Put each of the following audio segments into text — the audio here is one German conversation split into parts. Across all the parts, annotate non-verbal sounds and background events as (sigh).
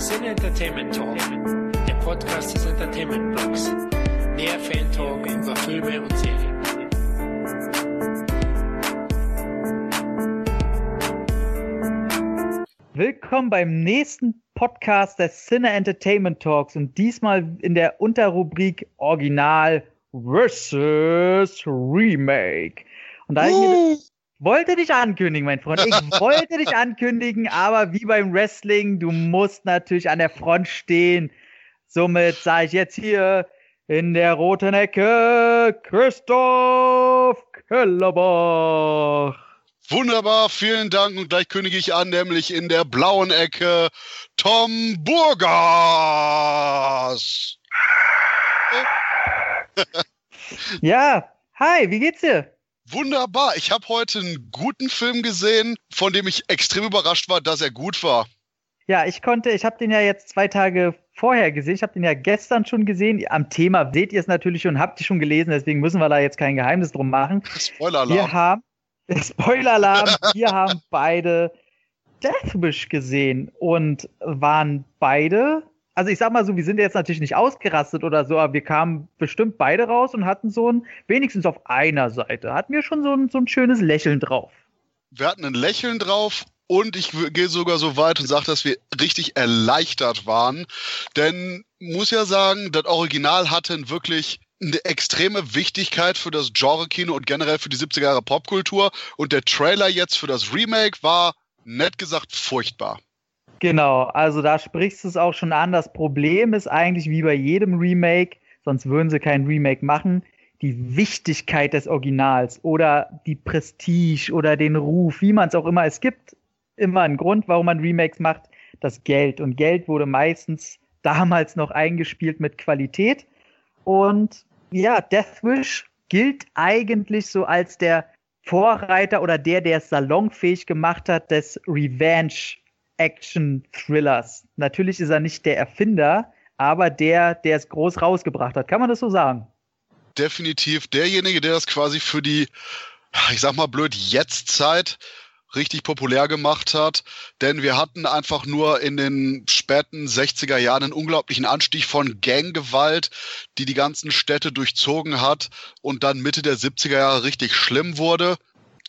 Sin Entertainment Talk, der Podcast des Entertainment Blogs. Der Fan Talk über Filme und Serien. Willkommen beim nächsten Podcast des Cine Entertainment Talks und diesmal in der Unterrubrik Original versus Remake. Und da ich mir wollte dich ankündigen, mein Freund. Ich (laughs) wollte dich ankündigen, aber wie beim Wrestling, du musst natürlich an der Front stehen. Somit sage ich jetzt hier in der roten Ecke Christoph Kellerbach. Wunderbar, vielen Dank. Und gleich kündige ich an, nämlich in der blauen Ecke Tom Burgas. ja, hi, wie geht's dir? Wunderbar. Ich habe heute einen guten Film gesehen, von dem ich extrem überrascht war, dass er gut war. Ja, ich konnte, ich habe den ja jetzt zwei Tage vorher gesehen. Ich habe den ja gestern schon gesehen. Am Thema seht ihr es natürlich schon, habt ihr schon gelesen, deswegen müssen wir da jetzt kein Geheimnis drum machen. Spoiler-Alarm. Wir haben, (laughs) Spoiler-Alarm, wir haben beide Deathwish gesehen und waren beide also ich sag mal so, wir sind jetzt natürlich nicht ausgerastet oder so, aber wir kamen bestimmt beide raus und hatten so ein, wenigstens auf einer Seite, hatten wir schon so ein, so ein schönes Lächeln drauf. Wir hatten ein Lächeln drauf und ich gehe sogar so weit und sage, dass wir richtig erleichtert waren. Denn muss ja sagen, das Original hatte wirklich eine extreme Wichtigkeit für das Genre-Kino und generell für die 70er Jahre Popkultur. Und der Trailer jetzt für das Remake war, nett gesagt, furchtbar. Genau, also da sprichst du es auch schon an. Das Problem ist eigentlich wie bei jedem Remake, sonst würden sie kein Remake machen, die Wichtigkeit des Originals oder die Prestige oder den Ruf, wie man es auch immer. Es gibt immer einen Grund, warum man Remakes macht, das Geld. Und Geld wurde meistens damals noch eingespielt mit Qualität. Und ja, Death Wish gilt eigentlich so als der Vorreiter oder der, der es salonfähig gemacht hat des Revenge Action-Thrillers. Natürlich ist er nicht der Erfinder, aber der, der es groß rausgebracht hat. Kann man das so sagen? Definitiv derjenige, der das quasi für die, ich sag mal blöd, Jetztzeit richtig populär gemacht hat, denn wir hatten einfach nur in den späten 60er Jahren einen unglaublichen Anstieg von Ganggewalt, die die ganzen Städte durchzogen hat und dann Mitte der 70er Jahre richtig schlimm wurde.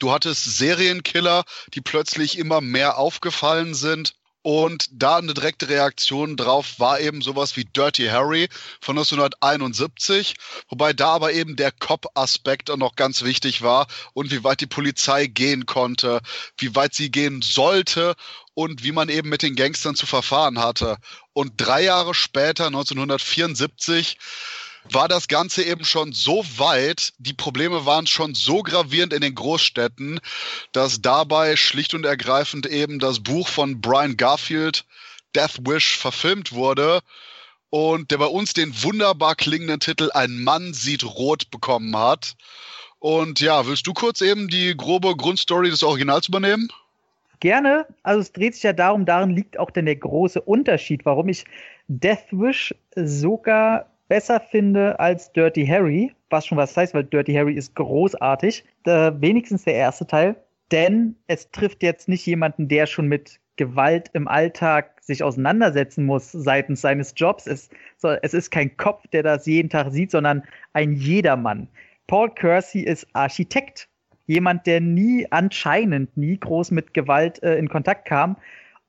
Du hattest Serienkiller, die plötzlich immer mehr aufgefallen sind. Und da eine direkte Reaktion drauf war eben sowas wie Dirty Harry von 1971, wobei da aber eben der Cop-Aspekt noch ganz wichtig war und wie weit die Polizei gehen konnte, wie weit sie gehen sollte und wie man eben mit den Gangstern zu verfahren hatte. Und drei Jahre später, 1974, war das Ganze eben schon so weit, die Probleme waren schon so gravierend in den Großstädten, dass dabei schlicht und ergreifend eben das Buch von Brian Garfield, Death Wish, verfilmt wurde und der bei uns den wunderbar klingenden Titel Ein Mann sieht rot bekommen hat. Und ja, willst du kurz eben die grobe Grundstory des Originals übernehmen? Gerne. Also es dreht sich ja darum, darin liegt auch denn der große Unterschied, warum ich Death Wish sogar besser finde als Dirty Harry, was schon was heißt, weil Dirty Harry ist großartig. Äh, wenigstens der erste Teil, denn es trifft jetzt nicht jemanden, der schon mit Gewalt im Alltag sich auseinandersetzen muss seitens seines Jobs. Es, es ist kein Kopf, der das jeden Tag sieht, sondern ein Jedermann. Paul Kersey ist Architekt. Jemand, der nie, anscheinend nie groß mit Gewalt äh, in Kontakt kam.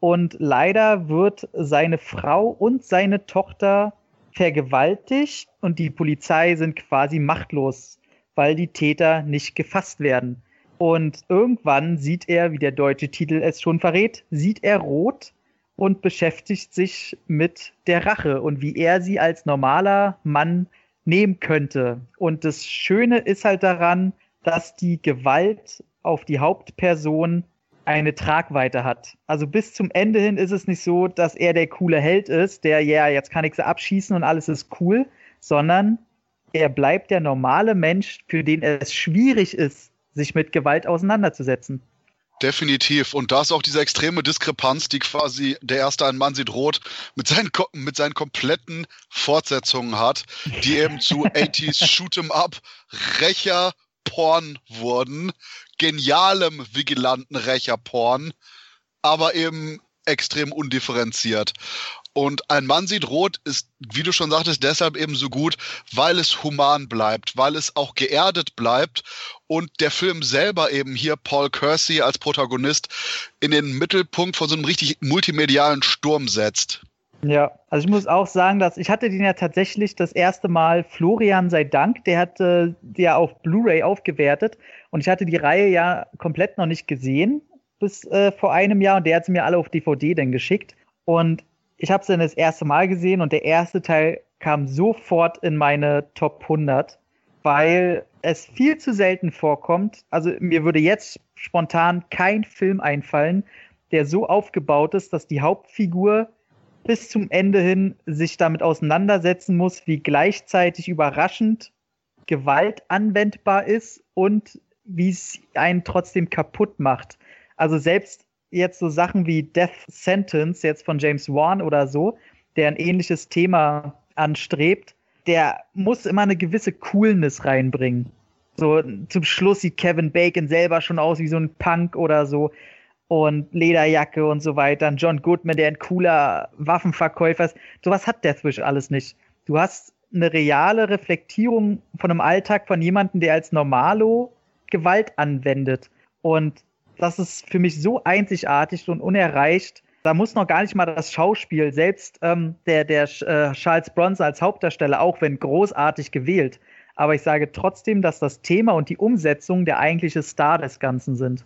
Und leider wird seine Frau und seine Tochter vergewaltigt und die Polizei sind quasi machtlos, weil die Täter nicht gefasst werden. Und irgendwann sieht er, wie der deutsche Titel es schon verrät, sieht er rot und beschäftigt sich mit der Rache und wie er sie als normaler Mann nehmen könnte. Und das Schöne ist halt daran, dass die Gewalt auf die Hauptperson eine Tragweite hat. Also bis zum Ende hin ist es nicht so, dass er der coole Held ist, der, ja, yeah, jetzt kann ich sie abschießen und alles ist cool, sondern er bleibt der normale Mensch, für den es schwierig ist, sich mit Gewalt auseinanderzusetzen. Definitiv. Und da ist auch diese extreme Diskrepanz, die quasi der erste ein Mann sieht rot mit seinen, mit seinen kompletten Fortsetzungen hat, die eben zu (laughs) 80s Shoot'em Up, Rächer, Porn wurden, genialem vigilanten Rächerporn, aber eben extrem undifferenziert. Und ein Mann sieht rot ist, wie du schon sagtest, deshalb eben so gut, weil es human bleibt, weil es auch geerdet bleibt und der Film selber eben hier Paul Kersey als Protagonist in den Mittelpunkt von so einem richtig multimedialen Sturm setzt. Ja, also ich muss auch sagen, dass ich hatte den ja tatsächlich das erste Mal, Florian sei Dank, der hatte der auf Blu-ray aufgewertet und ich hatte die Reihe ja komplett noch nicht gesehen bis äh, vor einem Jahr und der hat sie mir alle auf DVD dann geschickt und ich habe es dann das erste Mal gesehen und der erste Teil kam sofort in meine Top 100, weil es viel zu selten vorkommt. Also mir würde jetzt spontan kein Film einfallen, der so aufgebaut ist, dass die Hauptfigur bis zum Ende hin sich damit auseinandersetzen muss, wie gleichzeitig überraschend Gewalt anwendbar ist und wie es einen trotzdem kaputt macht. Also selbst jetzt so Sachen wie Death Sentence, jetzt von James Wan oder so, der ein ähnliches Thema anstrebt, der muss immer eine gewisse Coolness reinbringen. So zum Schluss sieht Kevin Bacon selber schon aus wie so ein Punk oder so und Lederjacke und so weiter. Und John Goodman, der ein cooler Waffenverkäufer ist. Sowas hat Deathwish alles nicht. Du hast eine reale Reflektierung von einem Alltag von jemandem, der als Normalo Gewalt anwendet. Und das ist für mich so einzigartig und unerreicht. Da muss noch gar nicht mal das Schauspiel, selbst ähm, der, der äh, Charles Bronson als Hauptdarsteller, auch wenn großartig gewählt. Aber ich sage trotzdem, dass das Thema und die Umsetzung der eigentliche Star des Ganzen sind.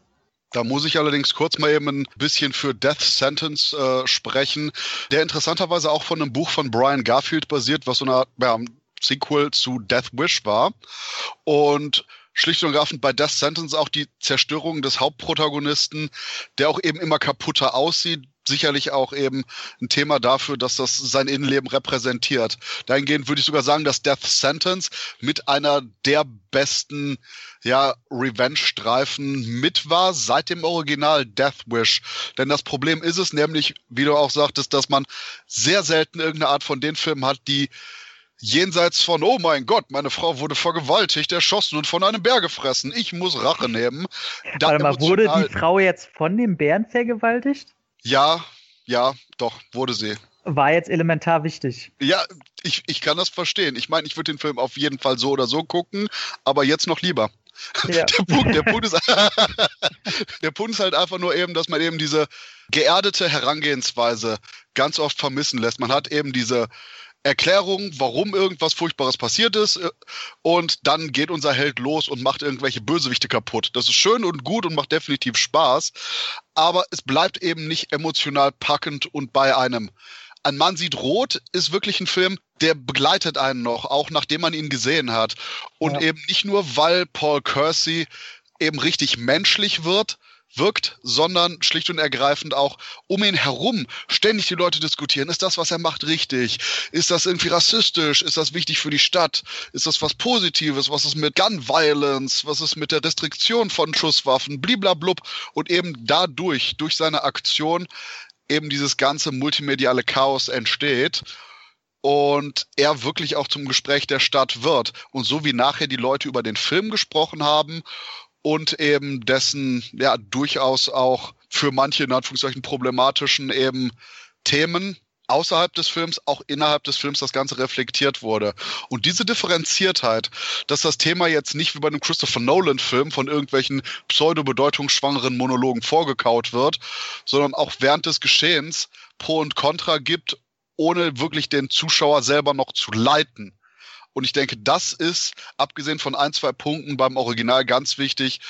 Da muss ich allerdings kurz mal eben ein bisschen für Death Sentence äh, sprechen, der interessanterweise auch von einem Buch von Brian Garfield basiert, was so eine ja, Sequel zu Death Wish war. Und schlicht und ergreifend bei Death Sentence auch die Zerstörung des Hauptprotagonisten, der auch eben immer kaputter aussieht, sicherlich auch eben ein Thema dafür, dass das sein Innenleben repräsentiert. Dahingehend würde ich sogar sagen, dass Death Sentence mit einer der besten ja, Revenge-Streifen mit war seit dem Original Death Wish. Denn das Problem ist es nämlich, wie du auch sagtest, dass man sehr selten irgendeine Art von den Filmen hat, die jenseits von, oh mein Gott, meine Frau wurde vergewaltigt, erschossen und von einem Bär gefressen. Ich muss Rache nehmen. Warte mal, wurde die Frau jetzt von dem Bären vergewaltigt? Ja, ja, doch, wurde sie. War jetzt elementar wichtig. Ja, ich, ich kann das verstehen. Ich meine, ich würde den Film auf jeden Fall so oder so gucken, aber jetzt noch lieber. Ja. (laughs) Der, Punkt, der, Punkt ist, (laughs) der Punkt ist halt einfach nur eben, dass man eben diese geerdete Herangehensweise ganz oft vermissen lässt. Man hat eben diese Erklärung, warum irgendwas Furchtbares passiert ist. Äh, und dann geht unser Held los und macht irgendwelche Bösewichte kaputt. Das ist schön und gut und macht definitiv Spaß. Aber es bleibt eben nicht emotional packend und bei einem. Ein Mann sieht rot ist wirklich ein Film, der begleitet einen noch, auch nachdem man ihn gesehen hat. Und ja. eben nicht nur, weil Paul Kersey eben richtig menschlich wird, wirkt, sondern schlicht und ergreifend auch um ihn herum ständig die Leute diskutieren. Ist das, was er macht, richtig? Ist das irgendwie rassistisch? Ist das wichtig für die Stadt? Ist das was Positives? Was ist mit Gun Violence? Was ist mit der Restriktion von Schusswaffen? Bliblablub. Und eben dadurch, durch seine Aktion, eben dieses ganze multimediale Chaos entsteht und er wirklich auch zum Gespräch der Stadt wird. Und so wie nachher die Leute über den Film gesprochen haben und eben dessen ja durchaus auch für manche in Anführungszeichen problematischen eben Themen außerhalb des Films, auch innerhalb des Films das Ganze reflektiert wurde. Und diese Differenziertheit, dass das Thema jetzt nicht wie bei einem Christopher Nolan-Film von irgendwelchen pseudo-bedeutungsschwangeren Monologen vorgekaut wird, sondern auch während des Geschehens Pro und Contra gibt, ohne wirklich den Zuschauer selber noch zu leiten. Und ich denke, das ist, abgesehen von ein, zwei Punkten beim Original, ganz wichtig,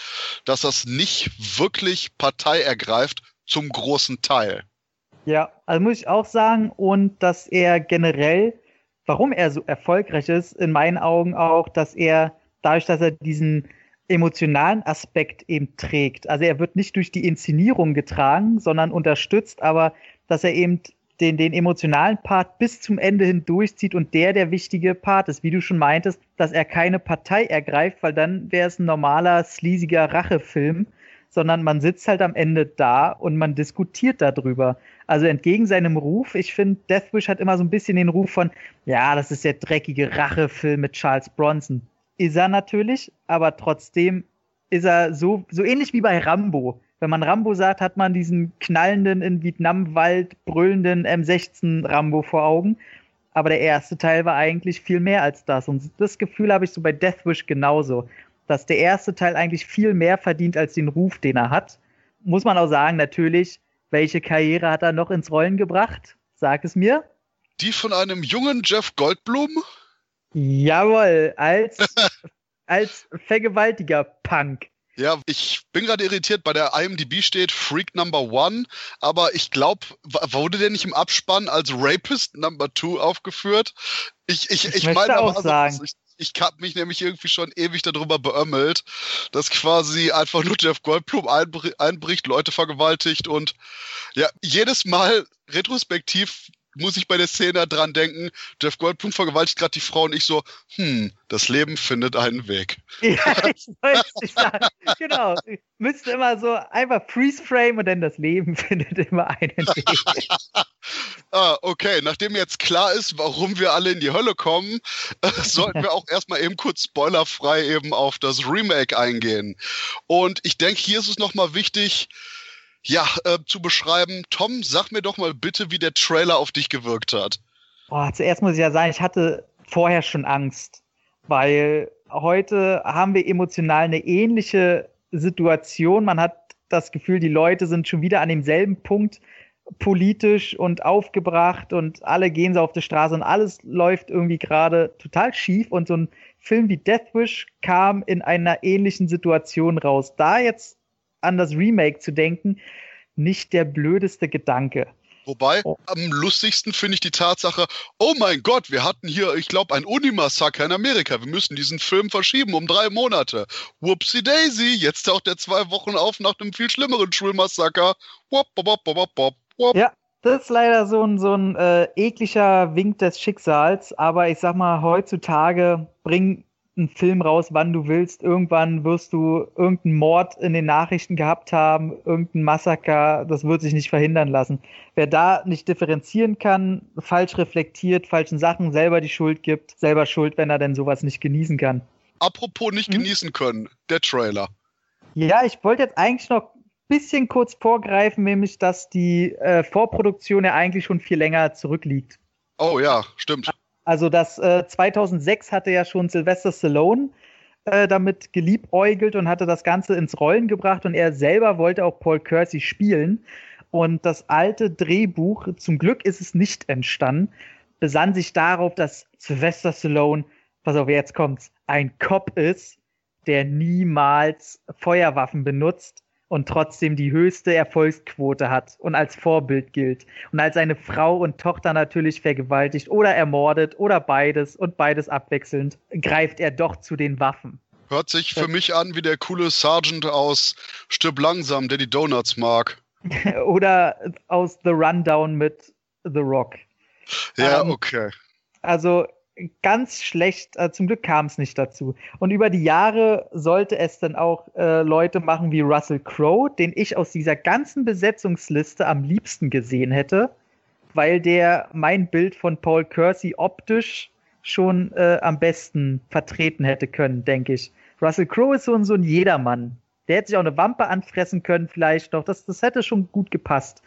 dass das nicht wirklich Partei ergreift zum großen Teil. Ja, also muss ich auch sagen, und dass er generell, warum er so erfolgreich ist, in meinen Augen auch, dass er dadurch, dass er diesen emotionalen Aspekt eben trägt. Also er wird nicht durch die Inszenierung getragen, sondern unterstützt, aber dass er eben den, den emotionalen Part bis zum Ende hin durchzieht und der der wichtige Part ist, wie du schon meintest, dass er keine Partei ergreift, weil dann wäre es ein normaler, sleasiger Rachefilm, sondern man sitzt halt am Ende da und man diskutiert darüber. Also entgegen seinem Ruf, ich finde, Deathwish hat immer so ein bisschen den Ruf von, ja, das ist der dreckige Rachefilm mit Charles Bronson. Ist er natürlich, aber trotzdem ist er so, so ähnlich wie bei Rambo. Wenn man Rambo sagt, hat man diesen knallenden, in Vietnamwald brüllenden M16 Rambo vor Augen. Aber der erste Teil war eigentlich viel mehr als das. Und das Gefühl habe ich so bei Deathwish genauso, dass der erste Teil eigentlich viel mehr verdient als den Ruf, den er hat. Muss man auch sagen, natürlich, welche Karriere hat er noch ins Rollen gebracht? Sag es mir. Die von einem jungen Jeff Goldblum? Jawohl, als, (laughs) als Vergewaltiger Punk. Ja, ich bin gerade irritiert, bei der IMDb steht Freak Number One, aber ich glaube, wurde der nicht im Abspann als Rapist Number Two aufgeführt? Ich, ich, ich, ich meine auch also, sagen. Ich, ich habe mich nämlich irgendwie schon ewig darüber beömmelt, dass quasi einfach nur Jeff Goldblum einbricht, Leute vergewaltigt und ja, jedes Mal retrospektiv muss ich bei der Szene dran denken, Jeff Goldblum vergewaltigt gerade die Frau und ich so, hm, das Leben findet einen Weg. Ja, (laughs) ich wollte nicht sagen. Genau. Müsste immer so einfach Freeze Frame und dann das Leben (laughs) findet immer einen Weg. (laughs) ah, okay. Nachdem jetzt klar ist, warum wir alle in die Hölle kommen, äh, sollten wir auch erstmal eben kurz spoilerfrei eben auf das Remake eingehen. Und ich denke, hier ist es nochmal wichtig, ja, äh, zu beschreiben. Tom, sag mir doch mal bitte, wie der Trailer auf dich gewirkt hat. Boah, zuerst muss ich ja sagen, ich hatte vorher schon Angst, weil heute haben wir emotional eine ähnliche Situation. Man hat das Gefühl, die Leute sind schon wieder an demselben Punkt politisch und aufgebracht und alle gehen so auf die Straße und alles läuft irgendwie gerade total schief und so ein Film wie Death Wish kam in einer ähnlichen Situation raus. Da jetzt an das Remake zu denken, nicht der blödeste Gedanke. Wobei, oh. am lustigsten finde ich die Tatsache, oh mein Gott, wir hatten hier, ich glaube, ein Unimassaker in Amerika. Wir müssen diesen Film verschieben um drei Monate. Whoopsie Daisy, jetzt taucht er zwei Wochen auf nach einem viel schlimmeren Schulmassaker. Wop, wop, wop. Ja, das ist leider so ein, so ein äh, ekliger Wink des Schicksals. Aber ich sag mal, heutzutage bringen einen Film raus, wann du willst. Irgendwann wirst du irgendeinen Mord in den Nachrichten gehabt haben, irgendein Massaker, das wird sich nicht verhindern lassen. Wer da nicht differenzieren kann, falsch reflektiert, falschen Sachen selber die Schuld gibt, selber schuld, wenn er denn sowas nicht genießen kann. Apropos nicht hm? genießen können, der Trailer. Ja, ich wollte jetzt eigentlich noch ein bisschen kurz vorgreifen, nämlich, dass die äh, Vorproduktion ja eigentlich schon viel länger zurückliegt. Oh ja, stimmt. Also das äh, 2006 hatte ja schon Sylvester Stallone äh, damit geliebäugelt und hatte das Ganze ins Rollen gebracht und er selber wollte auch Paul Kersey spielen. Und das alte Drehbuch, zum Glück ist es nicht entstanden, besann sich darauf, dass Sylvester Stallone, pass auf, jetzt kommt's, ein Cop ist, der niemals Feuerwaffen benutzt und trotzdem die höchste Erfolgsquote hat und als Vorbild gilt und als seine Frau und Tochter natürlich vergewaltigt oder ermordet oder beides und beides abwechselnd, greift er doch zu den Waffen. Hört sich für mich an wie der coole Sergeant aus Stirb langsam, der die Donuts mag. (laughs) oder aus The Rundown mit The Rock. Ja, ähm, okay. Also ganz schlecht, äh, zum Glück kam es nicht dazu. Und über die Jahre sollte es dann auch äh, Leute machen wie Russell Crowe, den ich aus dieser ganzen Besetzungsliste am liebsten gesehen hätte, weil der mein Bild von Paul Kersey optisch schon äh, am besten vertreten hätte können, denke ich. Russell Crowe ist so ein, so ein Jedermann. Der hätte sich auch eine Wampe anfressen können, vielleicht noch. Das, das hätte schon gut gepasst.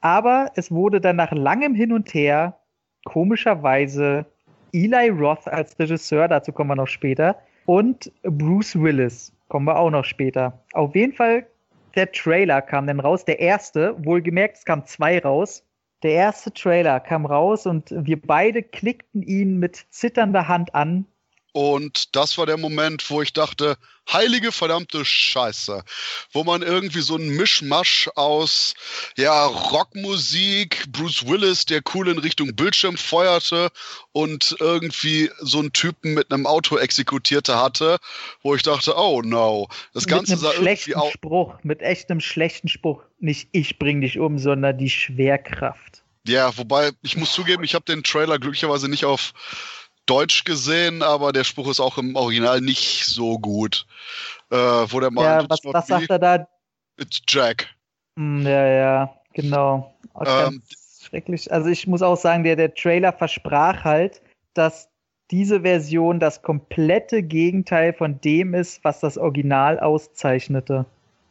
Aber es wurde dann nach langem Hin und Her komischerweise Eli Roth als Regisseur, dazu kommen wir noch später, und Bruce Willis, kommen wir auch noch später. Auf jeden Fall, der Trailer kam dann raus, der erste, wohlgemerkt, es kamen zwei raus. Der erste Trailer kam raus und wir beide klickten ihn mit zitternder Hand an und das war der Moment, wo ich dachte, heilige verdammte Scheiße. Wo man irgendwie so ein Mischmasch aus ja, Rockmusik, Bruce Willis, der cool in Richtung Bildschirm feuerte und irgendwie so einen Typen mit einem Auto exekutierte hatte, wo ich dachte, oh no. Das Ganze mit einem schlechten Spruch, mit echtem schlechten Spruch. Nicht ich bring dich um, sondern die Schwerkraft. Ja, wobei ich muss zugeben, ich habe den Trailer glücklicherweise nicht auf Deutsch gesehen, aber der Spruch ist auch im Original nicht so gut. Äh, wo der Mann. Ja, was, was sagt er da? It's Jack. Hm, ja, ja, genau. Ähm, schrecklich. Also ich muss auch sagen, der, der Trailer versprach halt, dass diese Version das komplette Gegenteil von dem ist, was das Original auszeichnete.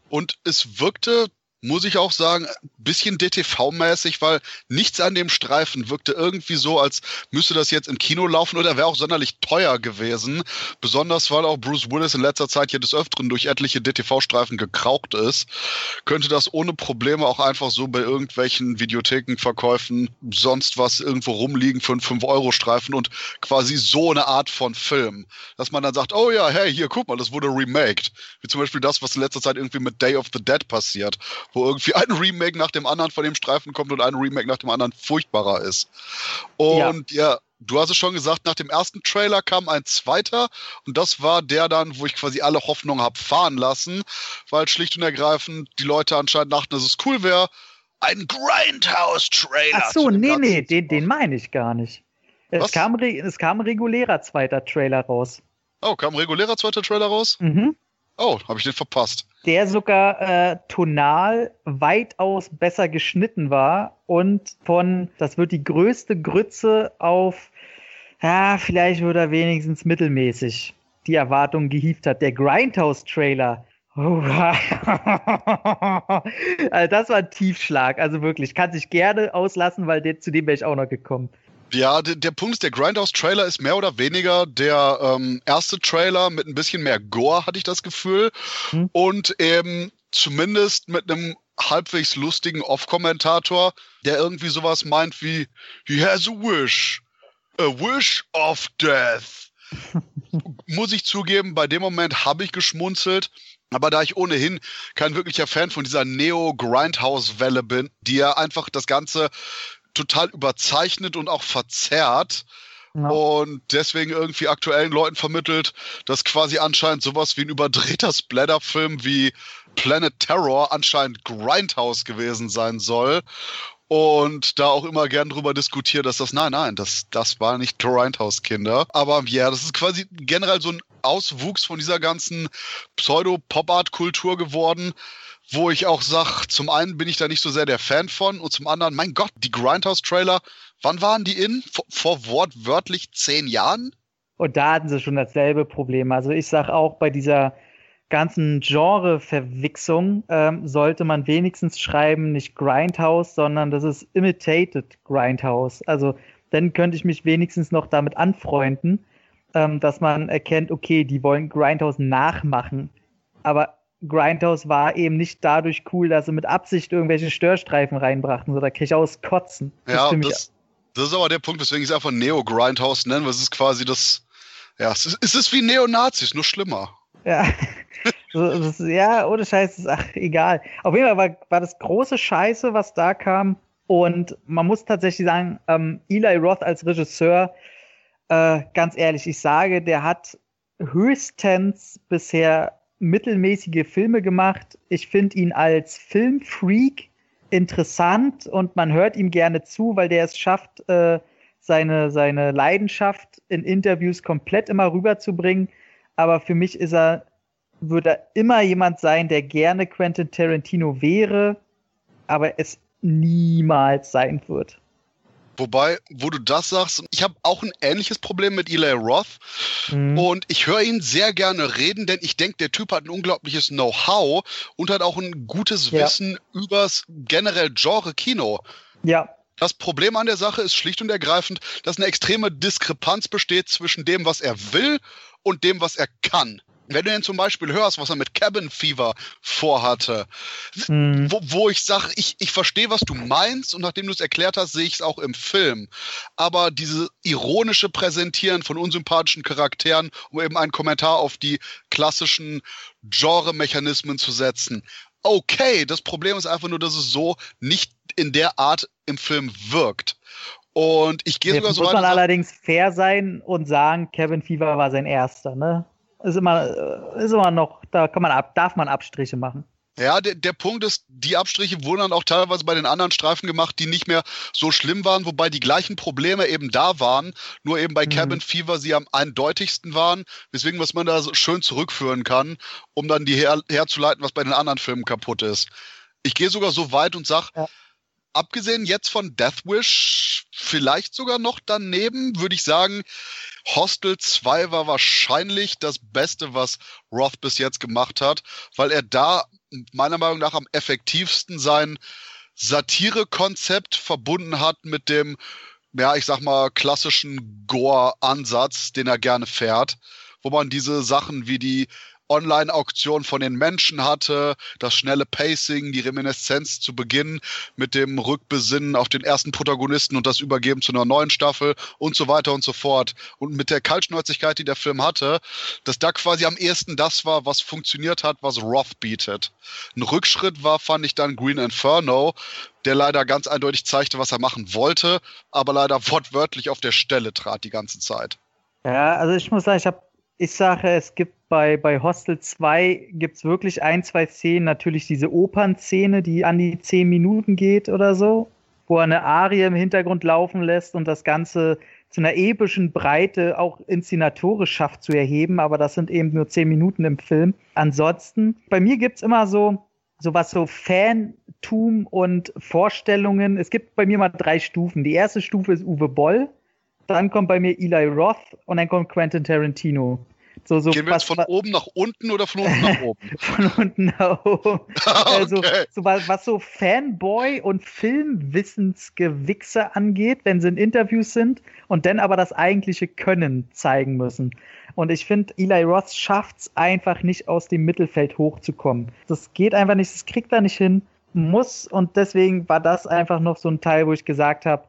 Und es wirkte muss ich auch sagen, bisschen DTV-mäßig, weil nichts an dem Streifen wirkte irgendwie so, als müsste das jetzt im Kino laufen oder wäre auch sonderlich teuer gewesen. Besonders weil auch Bruce Willis in letzter Zeit hier des Öfteren durch etliche DTV-Streifen gekraucht ist, könnte das ohne Probleme auch einfach so bei irgendwelchen Videothekenverkäufen sonst was irgendwo rumliegen für einen 5-Euro-Streifen und quasi so eine Art von Film. Dass man dann sagt, oh ja, hey, hier, guck mal, das wurde remaked. Wie zum Beispiel das, was in letzter Zeit irgendwie mit Day of the Dead passiert wo irgendwie ein Remake nach dem anderen von dem Streifen kommt und ein Remake nach dem anderen furchtbarer ist. Und ja, ja du hast es schon gesagt, nach dem ersten Trailer kam ein zweiter und das war der dann, wo ich quasi alle Hoffnung habe fahren lassen, weil schlicht und ergreifend die Leute anscheinend dachten, dass es cool wäre, ein Grindhouse-Trailer. Ach so, nee, nee, den, den meine ich gar nicht. Es kam, es kam ein regulärer zweiter Trailer raus. Oh, kam ein regulärer zweiter Trailer raus? Mhm. Oh, habe ich den verpasst. Der sogar äh, tonal weitaus besser geschnitten war und von, das wird die größte Grütze auf, ja, vielleicht oder wenigstens mittelmäßig die Erwartungen gehievt hat. Der Grindhouse-Trailer. Oh. (laughs) also das war ein Tiefschlag. Also wirklich, kann sich gerne auslassen, weil der, zu dem wäre ich auch noch gekommen. Ja, der, der Punkt ist, der Grindhouse-Trailer ist mehr oder weniger der ähm, erste Trailer mit ein bisschen mehr Gore, hatte ich das Gefühl. Hm. Und eben zumindest mit einem halbwegs lustigen Off-Kommentator, der irgendwie sowas meint wie He has a wish. A wish of death. (laughs) Muss ich zugeben, bei dem Moment habe ich geschmunzelt. Aber da ich ohnehin kein wirklicher Fan von dieser Neo-Grindhouse-Welle bin, die ja einfach das Ganze total überzeichnet und auch verzerrt. Ja. Und deswegen irgendwie aktuellen Leuten vermittelt, dass quasi anscheinend sowas wie ein überdrehter Splatter-Film wie Planet Terror anscheinend Grindhouse gewesen sein soll. Und da auch immer gern drüber diskutiert, dass das, nein, nein, das, das war nicht Grindhouse-Kinder. Aber ja, das ist quasi generell so ein Auswuchs von dieser ganzen Pseudo-Pop-Art-Kultur geworden, wo ich auch sage, zum einen bin ich da nicht so sehr der Fan von und zum anderen, mein Gott, die Grindhouse-Trailer, wann waren die in? Vor, vor wortwörtlich zehn Jahren? Und da hatten sie schon dasselbe Problem. Also ich sage auch bei dieser ganzen Genre-Verwixung ähm, sollte man wenigstens schreiben, nicht Grindhouse, sondern das ist Imitated Grindhouse. Also dann könnte ich mich wenigstens noch damit anfreunden, ähm, dass man erkennt, okay, die wollen Grindhouse nachmachen. Aber Grindhouse war eben nicht dadurch cool, dass sie mit Absicht irgendwelche Störstreifen reinbrachten, so da krieg ich aus Kotzen. Ja, das, das, ist aber der Punkt, weswegen ich es einfach Neo-Grindhouse nenne, weil es ist quasi das, ja, es ist, es ist wie Neonazis, nur schlimmer. Ja, (laughs) ist, ja, ohne Scheiß ist ach, egal. Auf jeden Fall war, war das große Scheiße, was da kam. Und man muss tatsächlich sagen, ähm, Eli Roth als Regisseur, äh, ganz ehrlich, ich sage, der hat höchstens bisher mittelmäßige Filme gemacht. Ich finde ihn als Filmfreak interessant und man hört ihm gerne zu, weil der es schafft, äh, seine, seine Leidenschaft in Interviews komplett immer rüberzubringen. Aber für mich ist er, würde er immer jemand sein, der gerne Quentin Tarantino wäre, aber es niemals sein wird. Wobei, wo du das sagst, ich habe auch ein ähnliches Problem mit Eli Roth. Mhm. Und ich höre ihn sehr gerne reden, denn ich denke, der Typ hat ein unglaubliches Know-how und hat auch ein gutes ja. Wissen übers generell Genre Kino. Ja. Das Problem an der Sache ist schlicht und ergreifend, dass eine extreme Diskrepanz besteht zwischen dem, was er will und dem, was er kann. Wenn du denn zum Beispiel hörst, was er mit Cabin Fever vorhatte, mhm. wo, wo ich sage, ich, ich verstehe, was du meinst und nachdem du es erklärt hast, sehe ich es auch im Film. Aber diese ironische Präsentieren von unsympathischen Charakteren, um eben einen Kommentar auf die klassischen Genre-Mechanismen zu setzen. Okay, das Problem ist einfach nur, dass es so nicht in der Art im Film wirkt. Und ich gehe sogar so weit. Muss man allerdings fair sein und sagen, Kevin Fever war sein erster, ne? Ist immer, äh, ist immer noch, da kann man ab, darf man Abstriche machen. Ja, der, der Punkt ist, die Abstriche wurden dann auch teilweise bei den anderen Streifen gemacht, die nicht mehr so schlimm waren, wobei die gleichen Probleme eben da waren, nur eben bei mhm. Cabin Fever sie am eindeutigsten waren, weswegen was man da so schön zurückführen kann, um dann die her, herzuleiten, was bei den anderen Filmen kaputt ist. Ich gehe sogar so weit und sage, ja. abgesehen jetzt von Death Wish, vielleicht sogar noch daneben, würde ich sagen, Hostel 2 war wahrscheinlich das Beste, was Roth bis jetzt gemacht hat, weil er da meiner Meinung nach am effektivsten sein Satire-Konzept verbunden hat mit dem, ja, ich sag mal, klassischen Gore-Ansatz, den er gerne fährt, wo man diese Sachen wie die Online-Auktion von den Menschen hatte, das schnelle Pacing, die Reminiszenz zu Beginn mit dem Rückbesinnen auf den ersten Protagonisten und das Übergeben zu einer neuen Staffel und so weiter und so fort. Und mit der Kaltschnäuzigkeit, die der Film hatte, dass da quasi am ehesten das war, was funktioniert hat, was Roth bietet. Ein Rückschritt war, fand ich dann Green Inferno, der leider ganz eindeutig zeigte, was er machen wollte, aber leider (laughs) wortwörtlich auf der Stelle trat die ganze Zeit. Ja, also ich muss sagen, ich habe ich sage, es gibt bei, bei Hostel 2 gibt es wirklich ein, zwei Szenen, natürlich diese Opernszene, die an die zehn Minuten geht oder so, wo er eine Arie im Hintergrund laufen lässt und das Ganze zu einer epischen Breite auch inszenatorisch schafft zu erheben, aber das sind eben nur zehn Minuten im Film. Ansonsten, bei mir gibt es immer so, so was so Fantum und Vorstellungen. Es gibt bei mir mal drei Stufen. Die erste Stufe ist Uwe Boll, dann kommt bei mir Eli Roth und dann kommt Quentin Tarantino. So, so Gehen wir jetzt von oben nach unten oder von unten nach oben? (laughs) von unten nach oben. (laughs) also, okay. so, was, was so Fanboy- und Filmwissensgewichse angeht, wenn sie in Interviews sind und dann aber das eigentliche Können zeigen müssen. Und ich finde, Eli Roth schafft es einfach nicht aus dem Mittelfeld hochzukommen. Das geht einfach nicht, das kriegt er nicht hin, muss und deswegen war das einfach noch so ein Teil, wo ich gesagt habe,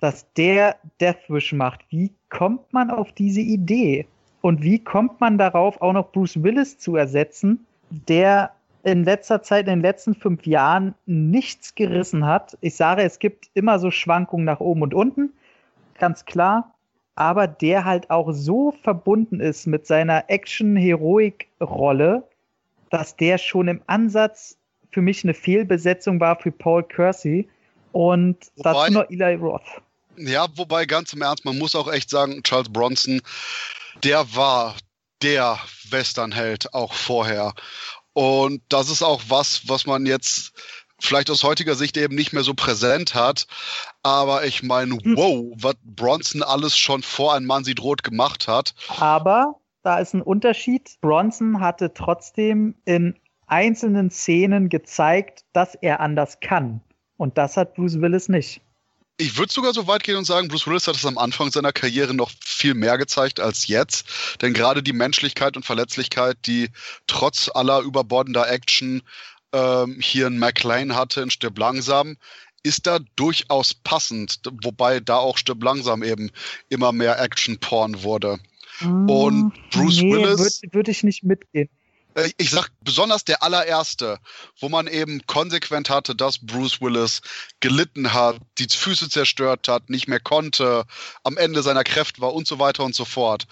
dass der Deathwish macht. Wie kommt man auf diese Idee? Und wie kommt man darauf, auch noch Bruce Willis zu ersetzen, der in letzter Zeit, in den letzten fünf Jahren nichts gerissen hat? Ich sage, es gibt immer so Schwankungen nach oben und unten, ganz klar. Aber der halt auch so verbunden ist mit seiner Action-Heroik-Rolle, dass der schon im Ansatz für mich eine Fehlbesetzung war für Paul Kersey. Und Wobei, dazu noch Eli Roth. Ja, wobei ganz im Ernst, man muss auch echt sagen, Charles Bronson, der war der Westernheld auch vorher. Und das ist auch was, was man jetzt vielleicht aus heutiger Sicht eben nicht mehr so präsent hat. Aber ich meine, hm. wow, was Bronson alles schon vor ein Mann sieht rot gemacht hat. Aber da ist ein Unterschied. Bronson hatte trotzdem in einzelnen Szenen gezeigt, dass er anders kann. Und das hat Bruce Willis nicht. Ich würde sogar so weit gehen und sagen, Bruce Willis hat es am Anfang seiner Karriere noch viel mehr gezeigt als jetzt. Denn gerade die Menschlichkeit und Verletzlichkeit, die trotz aller überbordender Action ähm, hier in McLean hatte in Stirb langsam, ist da durchaus passend. Wobei da auch Stirb langsam eben immer mehr Action-Porn wurde. Mm, und Bruce nee, Willis. Würde würd ich nicht mitgehen. Äh, ich sag besonders der allererste, wo man eben konsequent hatte, dass Bruce Willis gelitten hat, die Füße zerstört hat, nicht mehr konnte, am Ende seiner Kräfte war und so weiter und so fort.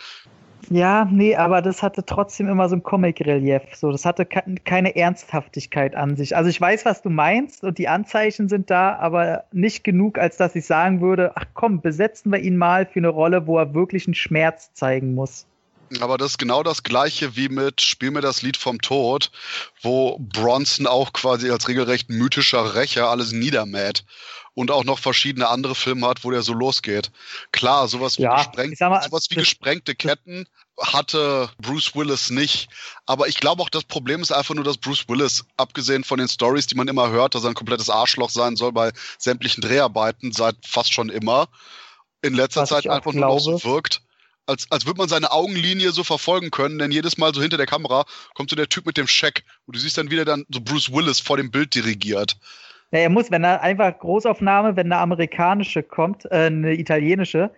Ja, nee, aber das hatte trotzdem immer so ein Comic-Relief. So, das hatte keine Ernsthaftigkeit an sich. Also ich weiß, was du meinst und die Anzeichen sind da, aber nicht genug, als dass ich sagen würde, ach komm, besetzen wir ihn mal für eine Rolle, wo er wirklich einen Schmerz zeigen muss. Aber das ist genau das gleiche wie mit Spiel mir das Lied vom Tod, wo Bronson auch quasi als regelrecht mythischer Rächer alles niedermäht und auch noch verschiedene andere Filme hat, wo der so losgeht. Klar, sowas wie, ja, gesprengt, mal, sowas wie gesprengte Ketten hatte Bruce Willis nicht. Aber ich glaube auch, das Problem ist einfach nur, dass Bruce Willis, abgesehen von den Stories, die man immer hört, dass er ein komplettes Arschloch sein soll bei sämtlichen Dreharbeiten, seit fast schon immer, in letzter Zeit einfach glaube. nur noch so wirkt als, als würde man seine Augenlinie so verfolgen können, denn jedes Mal so hinter der Kamera kommt so der Typ mit dem Scheck und du siehst dann wieder dann so Bruce Willis vor dem Bild dirigiert. Ja, er muss, wenn er einfach Großaufnahme, wenn eine amerikanische kommt, äh, eine italienische,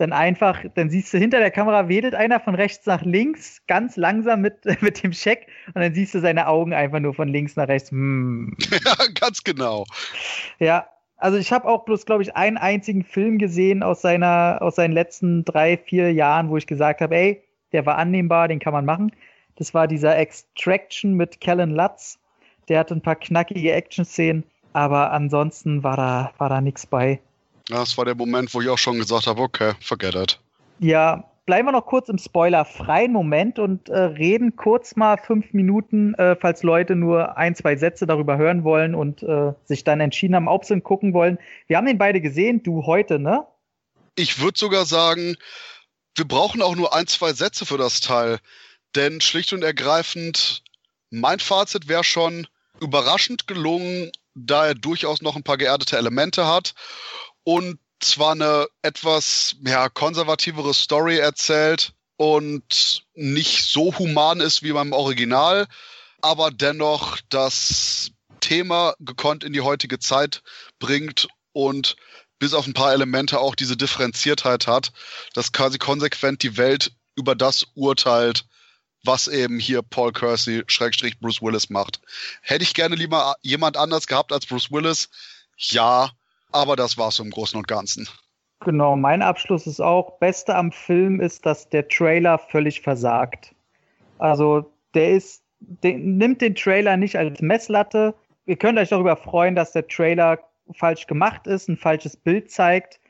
dann einfach, dann siehst du hinter der Kamera wedelt einer von rechts nach links, ganz langsam mit, (laughs) mit dem Scheck und dann siehst du seine Augen einfach nur von links nach rechts. Hm. (laughs) Ja, ganz genau. Ja, also ich habe auch bloß, glaube ich, einen einzigen Film gesehen aus seiner, aus seinen letzten drei, vier Jahren, wo ich gesagt habe, ey, der war annehmbar, den kann man machen. Das war dieser Extraction mit Kellen Lutz. Der hatte ein paar knackige Action-Szenen, aber ansonsten war da, war da nichts bei. Ja, das war der Moment, wo ich auch schon gesagt habe, okay, forget it. Ja, bleiben wir noch kurz im spoilerfreien Moment und äh, reden kurz mal fünf Minuten, äh, falls Leute nur ein, zwei Sätze darüber hören wollen und äh, sich dann entschieden haben, ob sie ihn gucken wollen. Wir haben den beide gesehen, du heute, ne? Ich würde sogar sagen, wir brauchen auch nur ein, zwei Sätze für das Teil. Denn schlicht und ergreifend, mein Fazit wäre schon überraschend gelungen, da er durchaus noch ein paar geerdete Elemente hat und zwar eine etwas ja, konservativere Story erzählt und nicht so human ist wie beim Original, aber dennoch das Thema gekonnt in die heutige Zeit bringt und bis auf ein paar Elemente auch diese Differenziertheit hat, dass quasi konsequent die Welt über das urteilt, was eben hier Paul Kersey Schrägstrich Bruce Willis macht. Hätte ich gerne lieber jemand anders gehabt als Bruce Willis? Ja, aber das war's im Großen und Ganzen. Genau, mein Abschluss ist auch, Beste am Film ist, dass der Trailer völlig versagt. Also, der ist, der nimmt den Trailer nicht als Messlatte. Ihr könnt euch darüber freuen, dass der Trailer falsch gemacht ist, ein falsches Bild zeigt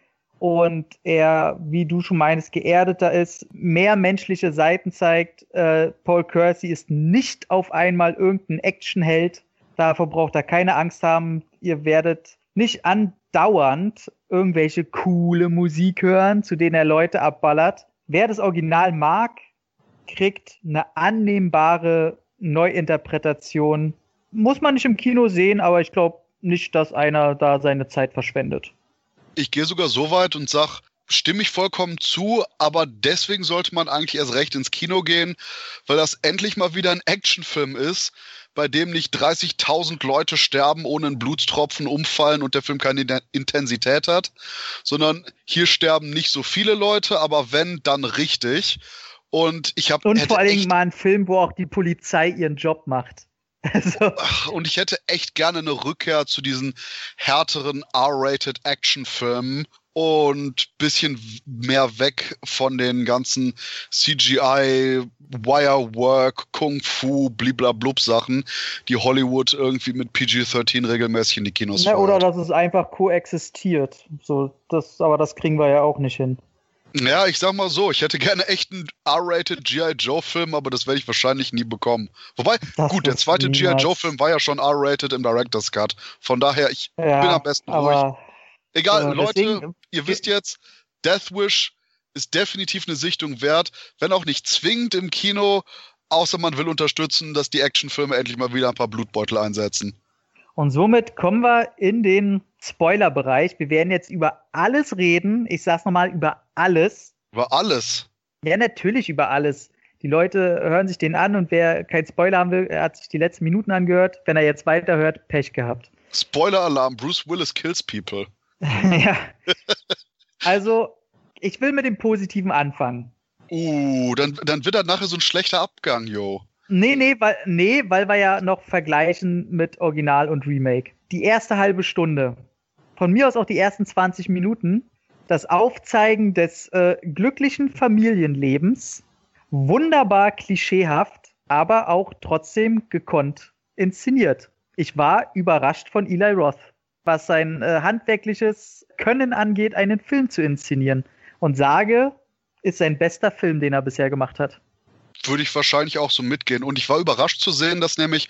und er, wie du schon meinst, geerdeter ist, mehr menschliche Seiten zeigt. Äh, Paul Kersey ist nicht auf einmal irgendein Actionheld. Davor braucht er keine Angst haben. Ihr werdet nicht andauernd irgendwelche coole Musik hören, zu denen er Leute abballert. Wer das Original mag, kriegt eine annehmbare Neuinterpretation. Muss man nicht im Kino sehen, aber ich glaube nicht, dass einer da seine Zeit verschwendet ich gehe sogar so weit und sag, stimme ich vollkommen zu, aber deswegen sollte man eigentlich erst recht ins Kino gehen, weil das endlich mal wieder ein Actionfilm ist, bei dem nicht 30.000 Leute sterben, ohne einen Blutstropfen umfallen und der Film keine Intensität hat, sondern hier sterben nicht so viele Leute, aber wenn, dann richtig. Und ich habe und vor allen Dingen mal ein Film, wo auch die Polizei ihren Job macht. (laughs) Also. Und ich hätte echt gerne eine Rückkehr zu diesen härteren R-rated Actionfilmen und bisschen mehr weg von den ganzen CGI, Wirework, Kung Fu, bliblablub Sachen, die Hollywood irgendwie mit PG-13 regelmäßig in die Kinos ja, Oder dass es einfach koexistiert. So, das, aber das kriegen wir ja auch nicht hin. Ja, ich sag mal so, ich hätte gerne echt einen R-rated G.I. Joe-Film, aber das werde ich wahrscheinlich nie bekommen. Wobei, das gut, der zweite G.I. Joe-Film war ja schon R-rated im Director's Cut. Von daher, ich ja, bin am besten ruhig. Egal, also Leute, deswegen, ihr wisst jetzt, Death Wish ist definitiv eine Sichtung wert, wenn auch nicht zwingend im Kino, außer man will unterstützen, dass die Actionfilme endlich mal wieder ein paar Blutbeutel einsetzen. Und somit kommen wir in den Spoiler-Bereich. Wir werden jetzt über alles reden. Ich sag's nochmal, über alles. Über alles? Ja, natürlich über alles. Die Leute hören sich den an und wer kein Spoiler haben will, hat sich die letzten Minuten angehört. Wenn er jetzt weiterhört, Pech gehabt. Spoiler-Alarm, Bruce Willis kills people. (laughs) ja. Also, ich will mit dem Positiven anfangen. Uh, dann, dann wird das nachher so ein schlechter Abgang, yo. Nee, nee, weil, nee, weil wir ja noch vergleichen mit Original und Remake. Die erste halbe Stunde, von mir aus auch die ersten 20 Minuten, das Aufzeigen des äh, glücklichen Familienlebens, wunderbar klischeehaft, aber auch trotzdem gekonnt inszeniert. Ich war überrascht von Eli Roth, was sein äh, handwerkliches Können angeht, einen Film zu inszenieren. Und sage, ist sein bester Film, den er bisher gemacht hat würde ich wahrscheinlich auch so mitgehen. Und ich war überrascht zu sehen, dass nämlich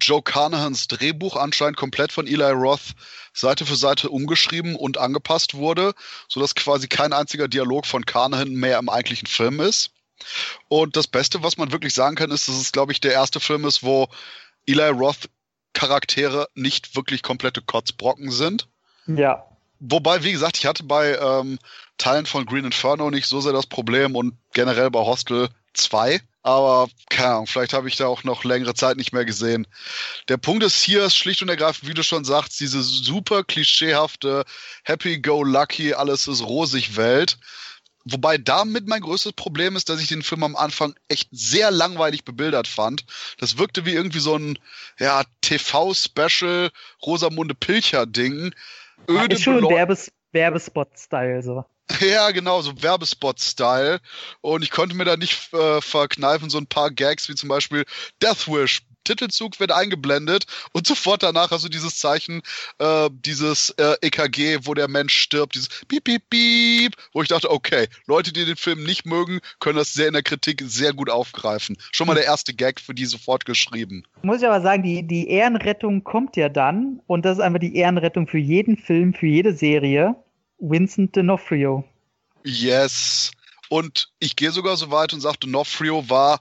Joe Carnahans Drehbuch anscheinend komplett von Eli Roth Seite für Seite umgeschrieben und angepasst wurde, sodass quasi kein einziger Dialog von Carnahan mehr im eigentlichen Film ist. Und das Beste, was man wirklich sagen kann, ist, dass es, glaube ich, der erste Film ist, wo Eli Roth Charaktere nicht wirklich komplette Kotzbrocken sind. Ja. Wobei, wie gesagt, ich hatte bei ähm, Teilen von Green Inferno nicht so sehr das Problem und generell bei Hostel 2 aber keine Ahnung, vielleicht habe ich da auch noch längere Zeit nicht mehr gesehen. Der Punkt ist hier ist schlicht und ergreifend, wie du schon sagst, diese super klischeehafte Happy-Go-Lucky, alles ist rosig Welt. Wobei damit mein größtes Problem ist, dass ich den Film am Anfang echt sehr langweilig bebildert fand. Das wirkte wie irgendwie so ein ja, TV-Special Rosamunde Pilcher-Ding. Öde ist schon ein Werbes Werbespot-Style so. Ja, genau, so Werbespot-Style. Und ich konnte mir da nicht äh, verkneifen, so ein paar Gags wie zum Beispiel Deathwish. Titelzug wird eingeblendet und (laughs) sofort danach hast du dieses Zeichen, äh, dieses äh, EKG, wo der Mensch stirbt, dieses Piep, Piep, Piep, wo ich dachte, okay, Leute, die den Film nicht mögen, können das sehr in der Kritik sehr gut aufgreifen. Schon mal der erste Gag für die sofort geschrieben. Muss ich aber sagen, die, die Ehrenrettung kommt ja dann und das ist einfach die Ehrenrettung für jeden Film, für jede Serie Vincent D'Onofrio. Yes. Und ich gehe sogar so weit und sagte, Nofrio war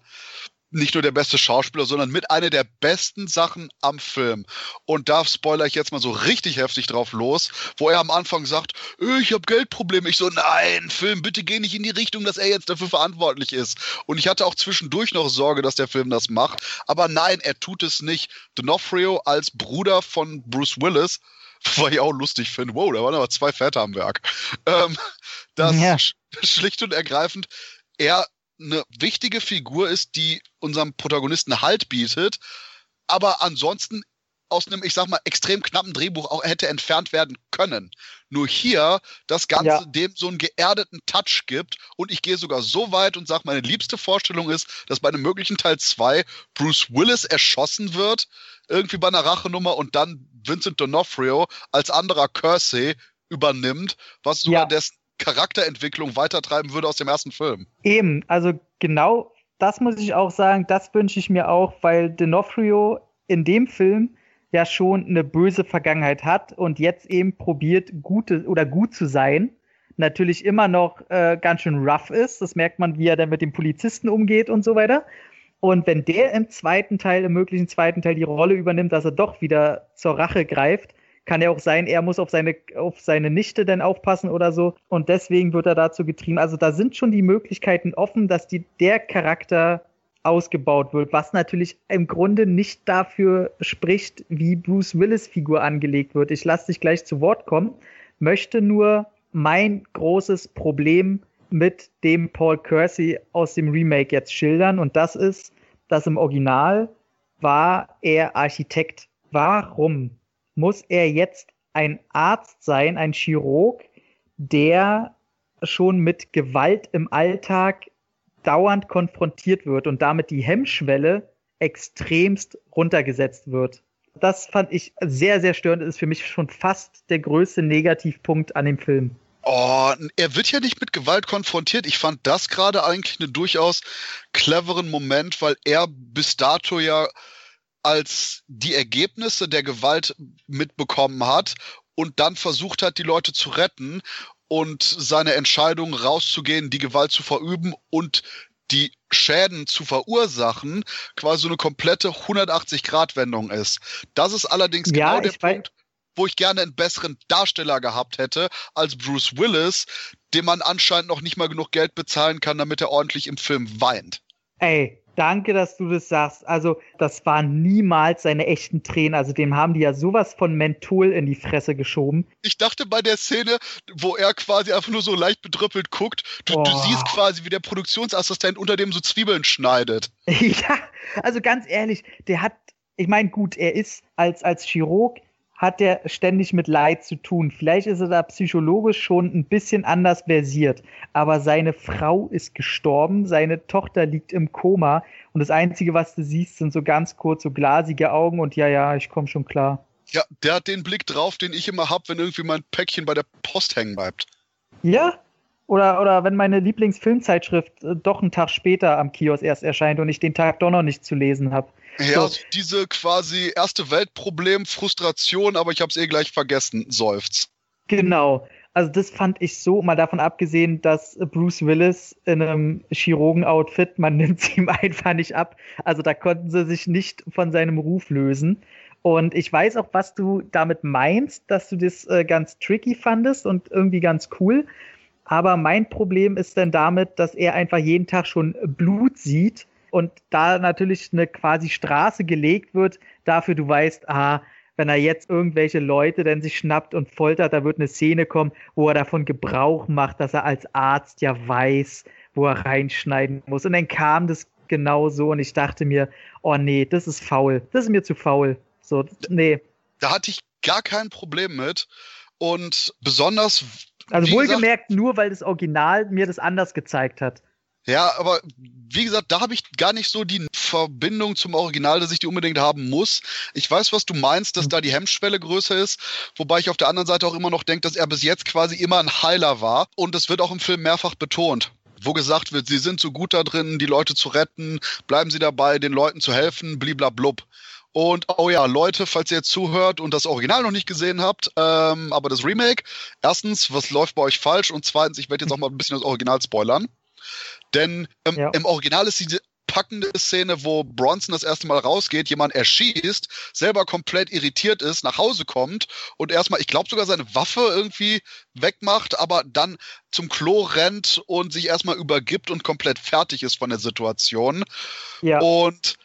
nicht nur der beste Schauspieler, sondern mit einer der besten Sachen am Film. Und da spoiler ich jetzt mal so richtig heftig drauf los, wo er am Anfang sagt, äh, ich habe Geldprobleme. Ich so, nein, Film, bitte geh nicht in die Richtung, dass er jetzt dafür verantwortlich ist. Und ich hatte auch zwischendurch noch Sorge, dass der Film das macht. Aber nein, er tut es nicht. D'Onofrio als Bruder von Bruce Willis, (laughs) weil ich auch lustig finde, wow, da waren aber zwei Väter am Werk. Ähm, das ja. (laughs) schlicht und ergreifend, er eine wichtige Figur ist, die unserem Protagonisten Halt bietet, aber ansonsten aus einem, ich sag mal, extrem knappen Drehbuch auch hätte entfernt werden können. Nur hier das Ganze ja. dem so einen geerdeten Touch gibt und ich gehe sogar so weit und sage, meine liebste Vorstellung ist, dass bei einem möglichen Teil 2 Bruce Willis erschossen wird, irgendwie bei einer Rachenummer und dann Vincent D'Onofrio als anderer Kersey übernimmt, was sogar ja. dessen Charakterentwicklung weitertreiben würde aus dem ersten Film. Eben, also genau das muss ich auch sagen, das wünsche ich mir auch, weil D'Onofrio in dem Film ja schon eine böse Vergangenheit hat und jetzt eben probiert, gute oder gut zu sein. Natürlich immer noch äh, ganz schön rough ist. Das merkt man, wie er dann mit dem Polizisten umgeht und so weiter. Und wenn der im zweiten Teil, im möglichen zweiten Teil die Rolle übernimmt, dass er doch wieder zur Rache greift, kann ja auch sein, er muss auf seine, auf seine Nichte dann aufpassen oder so. Und deswegen wird er dazu getrieben. Also da sind schon die Möglichkeiten offen, dass die, der Charakter ausgebaut wird, was natürlich im Grunde nicht dafür spricht, wie Bruce Willis Figur angelegt wird. Ich lasse dich gleich zu Wort kommen, möchte nur mein großes Problem mit dem Paul Kersey aus dem Remake jetzt schildern und das ist, dass im Original war er Architekt. Warum muss er jetzt ein Arzt sein, ein Chirurg, der schon mit Gewalt im Alltag dauernd konfrontiert wird und damit die Hemmschwelle extremst runtergesetzt wird. Das fand ich sehr, sehr störend. Das ist für mich schon fast der größte Negativpunkt an dem Film. Oh, er wird ja nicht mit Gewalt konfrontiert. Ich fand das gerade eigentlich einen durchaus cleveren Moment, weil er bis dato ja als die Ergebnisse der Gewalt mitbekommen hat und dann versucht hat, die Leute zu retten und seine Entscheidung rauszugehen, die Gewalt zu verüben und die Schäden zu verursachen, quasi so eine komplette 180-Grad-Wendung ist. Das ist allerdings ja, genau der Punkt, wo ich gerne einen besseren Darsteller gehabt hätte als Bruce Willis, dem man anscheinend noch nicht mal genug Geld bezahlen kann, damit er ordentlich im Film weint. Ey, Danke, dass du das sagst. Also, das waren niemals seine echten Tränen. Also, dem haben die ja sowas von Menthol in die Fresse geschoben. Ich dachte bei der Szene, wo er quasi einfach nur so leicht bedrüppelt guckt, du, du siehst quasi, wie der Produktionsassistent unter dem so Zwiebeln schneidet. (laughs) ja, also ganz ehrlich, der hat, ich meine, gut, er ist als, als Chirurg hat er ständig mit Leid zu tun. Vielleicht ist er da psychologisch schon ein bisschen anders versiert, aber seine Frau ist gestorben, seine Tochter liegt im Koma und das Einzige, was du siehst, sind so ganz kurz so glasige Augen und ja, ja, ich komme schon klar. Ja, der hat den Blick drauf, den ich immer hab, wenn irgendwie mein Päckchen bei der Post hängen bleibt. Ja, oder, oder wenn meine Lieblingsfilmzeitschrift äh, doch einen Tag später am Kiosk erst erscheint und ich den Tag doch noch nicht zu lesen habe. Ja, so. diese quasi erste Weltproblem, Frustration, aber ich habe es eh gleich vergessen, seufzt. Genau. Also das fand ich so, mal davon abgesehen, dass Bruce Willis in einem Chirurgen-Outfit, man (laughs) nimmt es ihm einfach nicht ab. Also da konnten sie sich nicht von seinem Ruf lösen. Und ich weiß auch, was du damit meinst, dass du das äh, ganz tricky fandest und irgendwie ganz cool. Aber mein Problem ist dann damit, dass er einfach jeden Tag schon Blut sieht und da natürlich eine quasi Straße gelegt wird, dafür du weißt, ah, wenn er jetzt irgendwelche Leute dann sich schnappt und foltert, da wird eine Szene kommen, wo er davon Gebrauch macht, dass er als Arzt ja weiß, wo er reinschneiden muss. Und dann kam das genau so und ich dachte mir, oh nee, das ist faul. Das ist mir zu faul. So, nee. Da hatte ich gar kein Problem mit. Und besonders. Also wohlgemerkt gesagt, nur, weil das Original mir das anders gezeigt hat. Ja, aber wie gesagt, da habe ich gar nicht so die Verbindung zum Original, dass ich die unbedingt haben muss. Ich weiß, was du meinst, dass da die Hemmschwelle größer ist, wobei ich auf der anderen Seite auch immer noch denke, dass er bis jetzt quasi immer ein Heiler war und das wird auch im Film mehrfach betont wo gesagt wird, sie sind so gut da drin, die Leute zu retten, bleiben sie dabei, den Leuten zu helfen, bliblablub. Und oh ja, Leute, falls ihr jetzt zuhört und das Original noch nicht gesehen habt, ähm, aber das Remake, erstens, was läuft bei euch falsch? Und zweitens, ich werde jetzt auch mal ein bisschen das Original spoilern. Denn ähm, ja. im Original ist diese packende Szene, wo Bronson das erste Mal rausgeht, jemand erschießt, selber komplett irritiert ist, nach Hause kommt und erstmal, ich glaube sogar seine Waffe irgendwie wegmacht, aber dann zum Klo rennt und sich erstmal übergibt und komplett fertig ist von der Situation. Ja. Und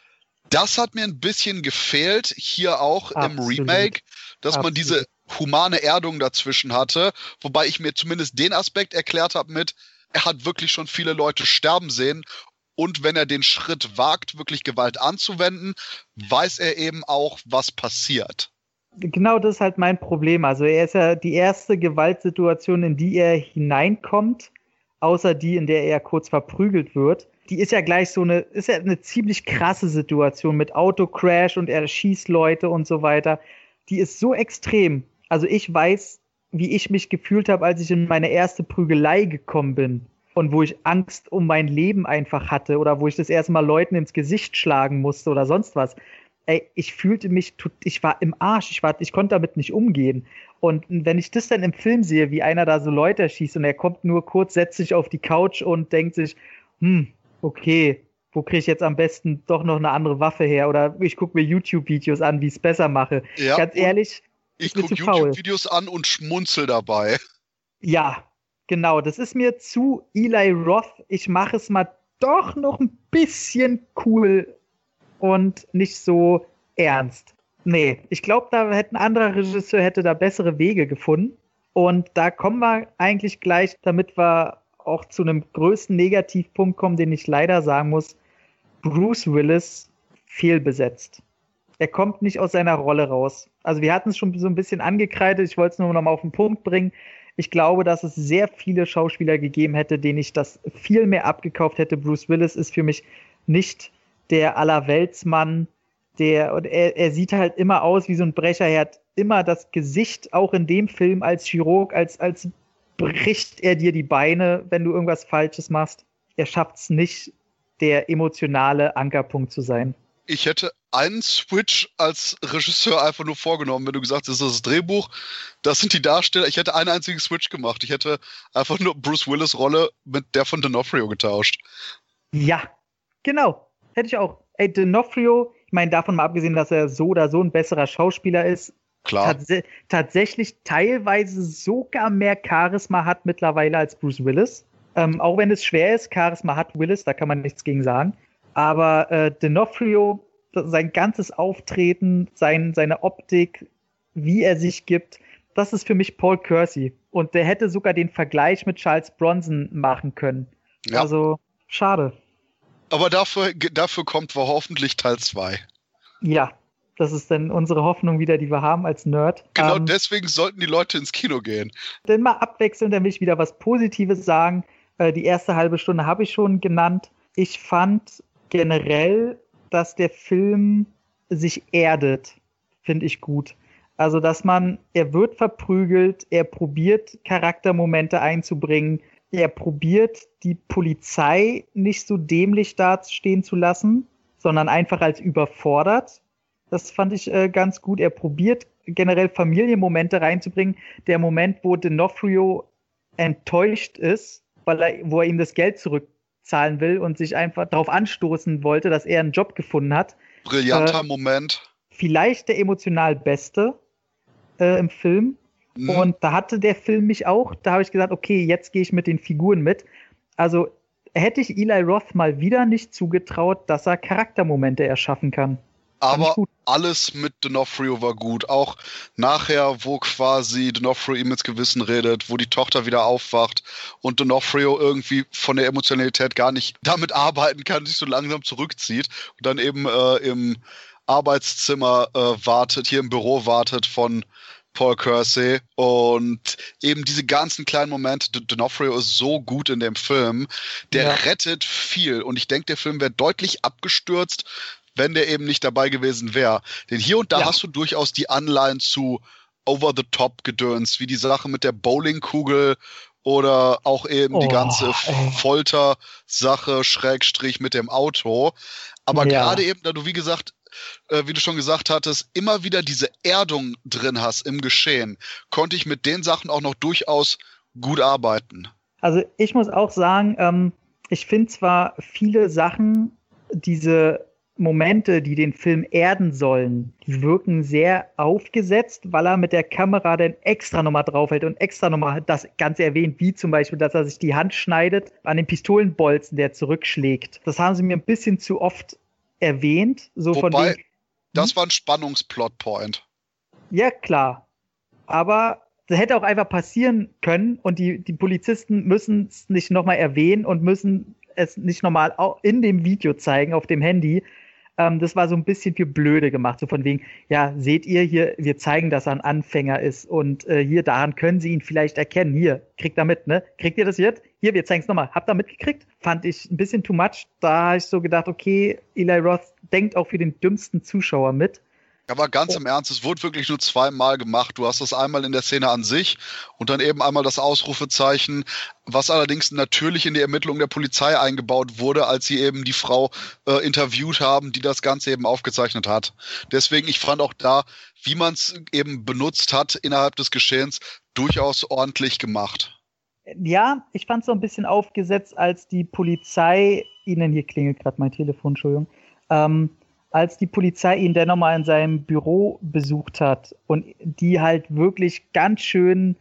das hat mir ein bisschen gefehlt, hier auch Absolut. im Remake, dass Absolut. man diese humane Erdung dazwischen hatte, wobei ich mir zumindest den Aspekt erklärt habe mit, er hat wirklich schon viele Leute sterben sehen und wenn er den Schritt wagt, wirklich Gewalt anzuwenden, weiß er eben auch, was passiert. Genau das ist halt mein Problem. Also er ist ja die erste Gewaltsituation, in die er hineinkommt, außer die, in der er kurz verprügelt wird. Die ist ja gleich so eine, ist ja eine ziemlich krasse Situation mit Autocrash und er schießt Leute und so weiter. Die ist so extrem. Also ich weiß, wie ich mich gefühlt habe, als ich in meine erste Prügelei gekommen bin und wo ich Angst um mein Leben einfach hatte oder wo ich das erste Mal Leuten ins Gesicht schlagen musste oder sonst was. Ey, ich fühlte mich, ich war im Arsch, ich, war, ich konnte damit nicht umgehen. Und wenn ich das dann im Film sehe, wie einer da so Leute erschießt und er kommt nur kurz, setzt sich auf die Couch und denkt sich, hm, okay, wo kriege ich jetzt am besten doch noch eine andere Waffe her? Oder ich gucke mir YouTube-Videos an, wie ich es besser mache. Ja, Ganz ehrlich, ich gucke YouTube-Videos an und schmunzel dabei. Ja, Genau, das ist mir zu Eli Roth. Ich mache es mal doch noch ein bisschen cool und nicht so ernst. Nee, ich glaube, da hätte ein anderer Regisseur hätte da bessere Wege gefunden. Und da kommen wir eigentlich gleich, damit wir auch zu einem größten Negativpunkt kommen, den ich leider sagen muss. Bruce Willis fehlbesetzt. Er kommt nicht aus seiner Rolle raus. Also wir hatten es schon so ein bisschen angekreidet. Ich wollte es nur noch mal auf den Punkt bringen. Ich glaube, dass es sehr viele Schauspieler gegeben hätte, denen ich das viel mehr abgekauft hätte. Bruce Willis ist für mich nicht der Allerweltsmann, der, und er, er sieht halt immer aus wie so ein Brecher. Er hat immer das Gesicht, auch in dem Film als Chirurg, als, als bricht er dir die Beine, wenn du irgendwas Falsches machst. Er schafft es nicht, der emotionale Ankerpunkt zu sein ich hätte einen Switch als Regisseur einfach nur vorgenommen, wenn du gesagt hast, das ist das Drehbuch, das sind die Darsteller. Ich hätte einen einzigen Switch gemacht. Ich hätte einfach nur Bruce Willis Rolle mit der von D'Onofrio getauscht. Ja, genau. Hätte ich auch. Ey, D'Onofrio, ich meine, davon mal abgesehen, dass er so oder so ein besserer Schauspieler ist, Klar. Tats tatsächlich teilweise sogar mehr Charisma hat mittlerweile als Bruce Willis. Ähm, auch wenn es schwer ist, Charisma hat Willis, da kann man nichts gegen sagen. Aber äh, D'Onofrio, sein ganzes Auftreten, sein, seine Optik, wie er sich gibt, das ist für mich Paul Kersey. Und der hätte sogar den Vergleich mit Charles Bronson machen können. Ja. Also, schade. Aber dafür, dafür kommt wohl hoffentlich Teil 2. Ja, das ist dann unsere Hoffnung wieder, die wir haben als Nerd. Genau ähm, deswegen sollten die Leute ins Kino gehen. Denn mal abwechselnd, damit ich wieder was Positives sagen. Äh, die erste halbe Stunde habe ich schon genannt. Ich fand generell, dass der Film sich erdet, finde ich gut. Also, dass man, er wird verprügelt, er probiert Charaktermomente einzubringen, er probiert die Polizei nicht so dämlich dastehen zu lassen, sondern einfach als überfordert. Das fand ich äh, ganz gut. Er probiert generell Familienmomente reinzubringen. Der Moment, wo D'Onofrio enttäuscht ist, weil er, wo er ihm das Geld zurück zahlen will und sich einfach darauf anstoßen wollte, dass er einen Job gefunden hat. Brillanter äh, Moment. Vielleicht der emotional beste äh, im Film. Mhm. Und da hatte der Film mich auch, da habe ich gesagt, okay, jetzt gehe ich mit den Figuren mit. Also hätte ich Eli Roth mal wieder nicht zugetraut, dass er Charaktermomente erschaffen kann. Aber alles mit D'Onofrio war gut. Auch nachher, wo quasi D'Onofrio ihm ins Gewissen redet, wo die Tochter wieder aufwacht und D'Onofrio irgendwie von der Emotionalität gar nicht damit arbeiten kann, sich so langsam zurückzieht und dann eben äh, im Arbeitszimmer äh, wartet, hier im Büro wartet von Paul Kersey und eben diese ganzen kleinen Momente, D'Onofrio ist so gut in dem Film, der ja. rettet viel und ich denke, der Film wäre deutlich abgestürzt, wenn der eben nicht dabei gewesen wäre. Denn hier und da ja. hast du durchaus die Anleihen zu Over-the-Top-Gedöns, wie die Sache mit der Bowlingkugel oder auch eben oh, die ganze Folter-Sache, Schrägstrich mit dem Auto. Aber ja. gerade eben, da du, wie gesagt, äh, wie du schon gesagt hattest, immer wieder diese Erdung drin hast im Geschehen, konnte ich mit den Sachen auch noch durchaus gut arbeiten. Also ich muss auch sagen, ähm, Ich finde zwar viele Sachen, diese Momente, die den Film erden sollen, die wirken sehr aufgesetzt, weil er mit der Kamera dann extra nochmal draufhält und extra nochmal das Ganze erwähnt, wie zum Beispiel, dass er sich die Hand schneidet an den Pistolenbolzen, der zurückschlägt. Das haben sie mir ein bisschen zu oft erwähnt. So Wobei, von wegen, das war ein Spannungsplotpoint. Ja, klar. Aber das hätte auch einfach passieren können und die, die Polizisten müssen es nicht nochmal erwähnen und müssen es nicht nochmal in dem Video zeigen auf dem Handy, ähm, das war so ein bisschen für blöde gemacht. So von wegen, ja, seht ihr hier, wir zeigen, dass er ein Anfänger ist und äh, hier, daran können sie ihn vielleicht erkennen. Hier, kriegt er mit, ne? Kriegt ihr das jetzt? Hier, wir zeigen es nochmal. Habt ihr mitgekriegt? Fand ich ein bisschen too much. Da habe ich so gedacht, okay, Eli Roth denkt auch für den dümmsten Zuschauer mit. Aber ganz im Ernst, es wurde wirklich nur zweimal gemacht. Du hast das einmal in der Szene an sich und dann eben einmal das Ausrufezeichen, was allerdings natürlich in die Ermittlung der Polizei eingebaut wurde, als sie eben die Frau äh, interviewt haben, die das Ganze eben aufgezeichnet hat. Deswegen, ich fand auch da, wie man es eben benutzt hat innerhalb des Geschehens, durchaus ordentlich gemacht. Ja, ich fand es so ein bisschen aufgesetzt, als die Polizei, Ihnen hier klingelt gerade mein Telefon, Entschuldigung, ähm, als die Polizei ihn dann nochmal in seinem Büro besucht hat und die halt wirklich ganz schön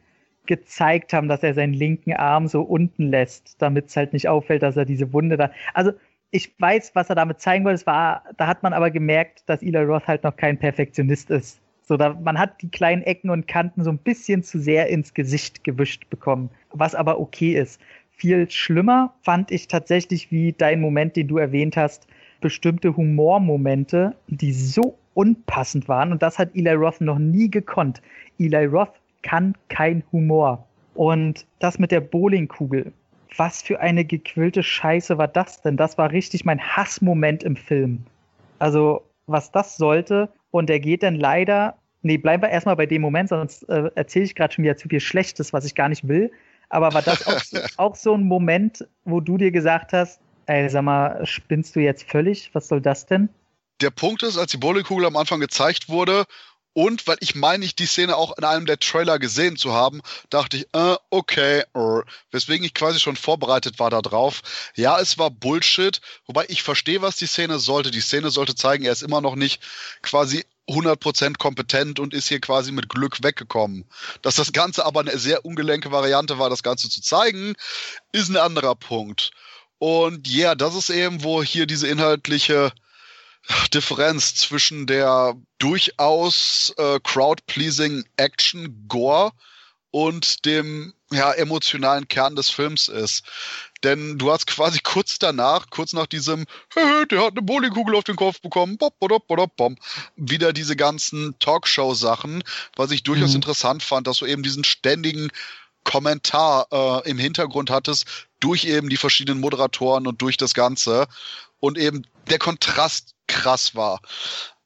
gezeigt haben, dass er seinen linken Arm so unten lässt, damit es halt nicht auffällt, dass er diese Wunde da. Also ich weiß, was er damit zeigen wollte. Es war, da hat man aber gemerkt, dass Eli Roth halt noch kein Perfektionist ist. So, da, man hat die kleinen Ecken und Kanten so ein bisschen zu sehr ins Gesicht gewischt bekommen, was aber okay ist. Viel schlimmer fand ich tatsächlich wie dein Moment, den du erwähnt hast, bestimmte Humormomente, die so unpassend waren. Und das hat Eli Roth noch nie gekonnt. Eli Roth kann kein Humor. Und das mit der Bowlingkugel. Was für eine gequillte Scheiße war das denn? Das war richtig mein Hassmoment im Film. Also, was das sollte. Und er geht dann leider. Nee, bleiben wir erstmal bei dem Moment, sonst äh, erzähle ich gerade schon wieder zu viel Schlechtes, was ich gar nicht will. Aber war das auch so, (laughs) auch so ein Moment, wo du dir gesagt hast, Ey, sag mal, spinnst du jetzt völlig? Was soll das denn? Der Punkt ist, als die Bowlingkugel am Anfang gezeigt wurde und weil ich meine, ich die Szene auch in einem der Trailer gesehen zu haben, dachte ich, äh, okay, uh, weswegen ich quasi schon vorbereitet war darauf. Ja, es war Bullshit, wobei ich verstehe, was die Szene sollte. Die Szene sollte zeigen, er ist immer noch nicht quasi 100% kompetent und ist hier quasi mit Glück weggekommen. Dass das Ganze aber eine sehr ungelenke Variante war, das Ganze zu zeigen, ist ein anderer Punkt. Und ja, yeah, das ist eben, wo hier diese inhaltliche Differenz zwischen der durchaus äh, crowd-pleasing Action-Gore und dem ja, emotionalen Kern des Films ist. Denn du hast quasi (laughs) kurz danach, kurz nach diesem, (laughs) der hat eine Bowlingkugel auf den Kopf bekommen, bop, bop, bop, bop, wieder diese ganzen Talkshow-Sachen, was ich durchaus mhm. interessant fand, dass du eben diesen ständigen Kommentar äh, im Hintergrund hattest, durch eben die verschiedenen Moderatoren und durch das Ganze. Und eben der Kontrast krass war.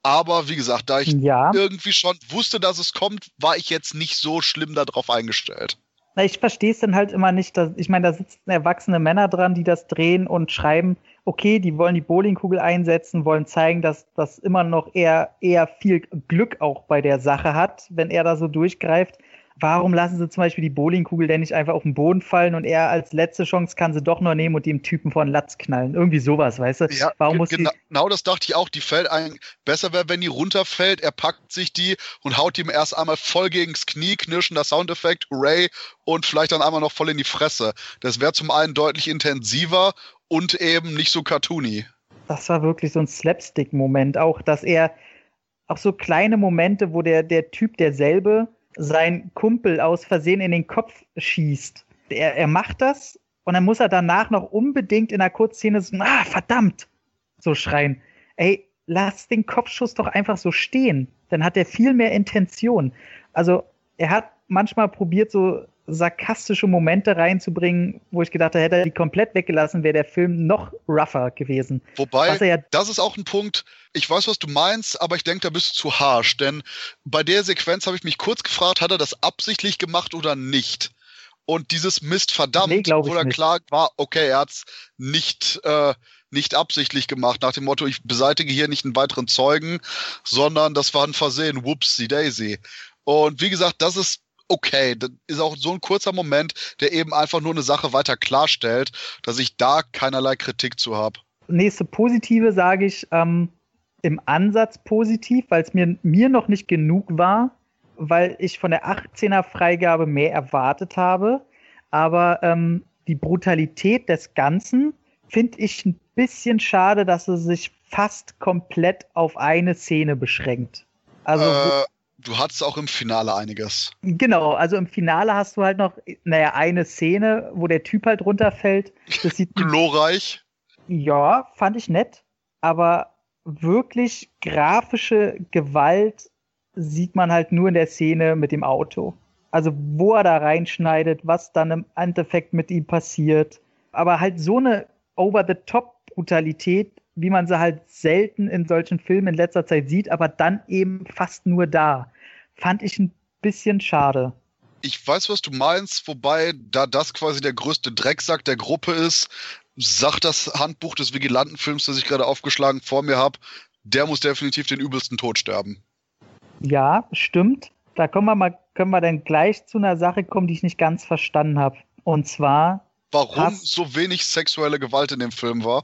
Aber wie gesagt, da ich ja. irgendwie schon wusste, dass es kommt, war ich jetzt nicht so schlimm darauf eingestellt. Na, ich verstehe es dann halt immer nicht. Dass, ich meine, da sitzen erwachsene Männer dran, die das drehen und schreiben, okay, die wollen die Bowlingkugel einsetzen, wollen zeigen, dass das immer noch eher, eher viel Glück auch bei der Sache hat, wenn er da so durchgreift warum lassen sie zum Beispiel die Bowlingkugel denn nicht einfach auf den Boden fallen und er als letzte Chance kann sie doch noch nehmen und dem Typen vor den Latz knallen? Irgendwie sowas, weißt du? Ja, warum muss genau, genau das dachte ich auch. Die fällt ein, besser wäre, wenn die runterfällt, er packt sich die und haut ihm erst einmal voll gegens Knie, knirschender Soundeffekt, Ray und vielleicht dann einmal noch voll in die Fresse. Das wäre zum einen deutlich intensiver und eben nicht so cartoony. Das war wirklich so ein Slapstick-Moment, auch dass er auch so kleine Momente, wo der, der Typ derselbe sein Kumpel aus Versehen in den Kopf schießt. Er, er macht das und dann muss er danach noch unbedingt in einer Kurzszene so, ah, verdammt, so schreien. Ey, lass den Kopfschuss doch einfach so stehen. Dann hat er viel mehr Intention. Also, er hat manchmal probiert, so sarkastische Momente reinzubringen, wo ich gedacht hätte er die komplett weggelassen, wäre der Film noch rougher gewesen. Wobei, ja das ist auch ein Punkt, ich weiß, was du meinst, aber ich denke, da bist du zu harsh, denn bei der Sequenz habe ich mich kurz gefragt, hat er das absichtlich gemacht oder nicht? Und dieses Mist verdammt, nee, wo er klar war, okay, er hat es nicht, äh, nicht absichtlich gemacht, nach dem Motto, ich beseitige hier nicht einen weiteren Zeugen, sondern das war ein Versehen, whoopsie daisy. Und wie gesagt, das ist okay. Das ist auch so ein kurzer Moment, der eben einfach nur eine Sache weiter klarstellt, dass ich da keinerlei Kritik zu habe. Nächste positive sage ich ähm, im Ansatz positiv, weil es mir, mir noch nicht genug war, weil ich von der 18er Freigabe mehr erwartet habe. Aber ähm, die Brutalität des Ganzen finde ich ein bisschen schade, dass es sich fast komplett auf eine Szene beschränkt. Also äh, du hattest auch im Finale einiges. Genau, also im Finale hast du halt noch, naja, eine Szene, wo der Typ halt runterfällt. Das sieht glorreich. Ja, fand ich nett, aber wirklich grafische Gewalt sieht man halt nur in der Szene mit dem Auto. Also wo er da reinschneidet, was dann im Endeffekt mit ihm passiert. Aber halt so eine Over-the-Top-Brutalität, wie man sie halt selten in solchen Filmen in letzter Zeit sieht, aber dann eben fast nur da. Fand ich ein bisschen schade. Ich weiß, was du meinst, wobei, da das quasi der größte Drecksack der Gruppe ist, sagt das Handbuch des Vigilantenfilms, das ich gerade aufgeschlagen vor mir habe, der muss definitiv den übelsten Tod sterben. Ja, stimmt. Da kommen wir mal, können wir dann gleich zu einer Sache kommen, die ich nicht ganz verstanden habe. Und zwar. Warum so wenig sexuelle Gewalt in dem Film war?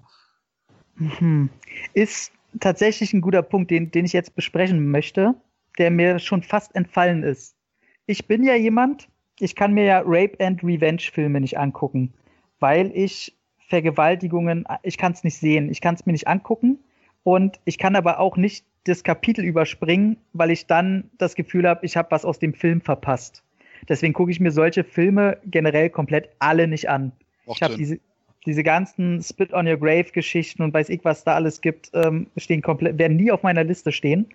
Hm, ist tatsächlich ein guter Punkt, den, den ich jetzt besprechen möchte, der mir schon fast entfallen ist. Ich bin ja jemand, ich kann mir ja Rape and Revenge Filme nicht angucken, weil ich Vergewaltigungen, ich kann es nicht sehen, ich kann es mir nicht angucken und ich kann aber auch nicht das Kapitel überspringen, weil ich dann das Gefühl habe, ich habe was aus dem Film verpasst. Deswegen gucke ich mir solche Filme generell komplett alle nicht an. Macht ich habe diese, diese ganzen Spit on Your Grave Geschichten und weiß ich, was da alles gibt, ähm, stehen komplett, werden nie auf meiner Liste stehen.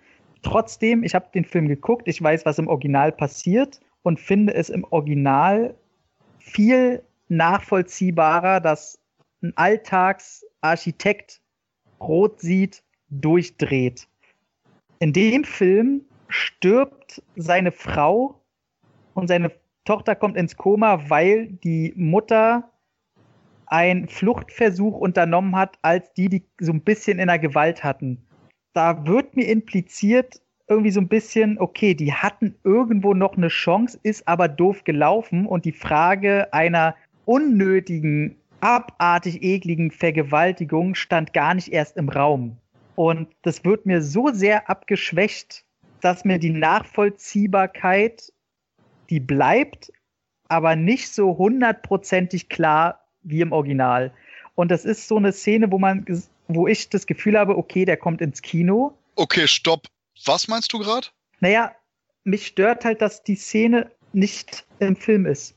Trotzdem, ich habe den Film geguckt, ich weiß, was im Original passiert und finde es im Original viel nachvollziehbarer, dass ein Alltagsarchitekt rot sieht, durchdreht. In dem Film stirbt seine Frau und seine Tochter kommt ins Koma, weil die Mutter einen Fluchtversuch unternommen hat, als die, die so ein bisschen in der Gewalt hatten. Da wird mir impliziert, irgendwie so ein bisschen, okay, die hatten irgendwo noch eine Chance, ist aber doof gelaufen und die Frage einer unnötigen, abartig ekligen Vergewaltigung stand gar nicht erst im Raum. Und das wird mir so sehr abgeschwächt, dass mir die Nachvollziehbarkeit, die bleibt, aber nicht so hundertprozentig klar wie im Original. Und das ist so eine Szene, wo man, wo ich das Gefühl habe, okay, der kommt ins Kino. Okay, stopp. Was meinst du gerade? Naja, mich stört halt, dass die Szene nicht im Film ist.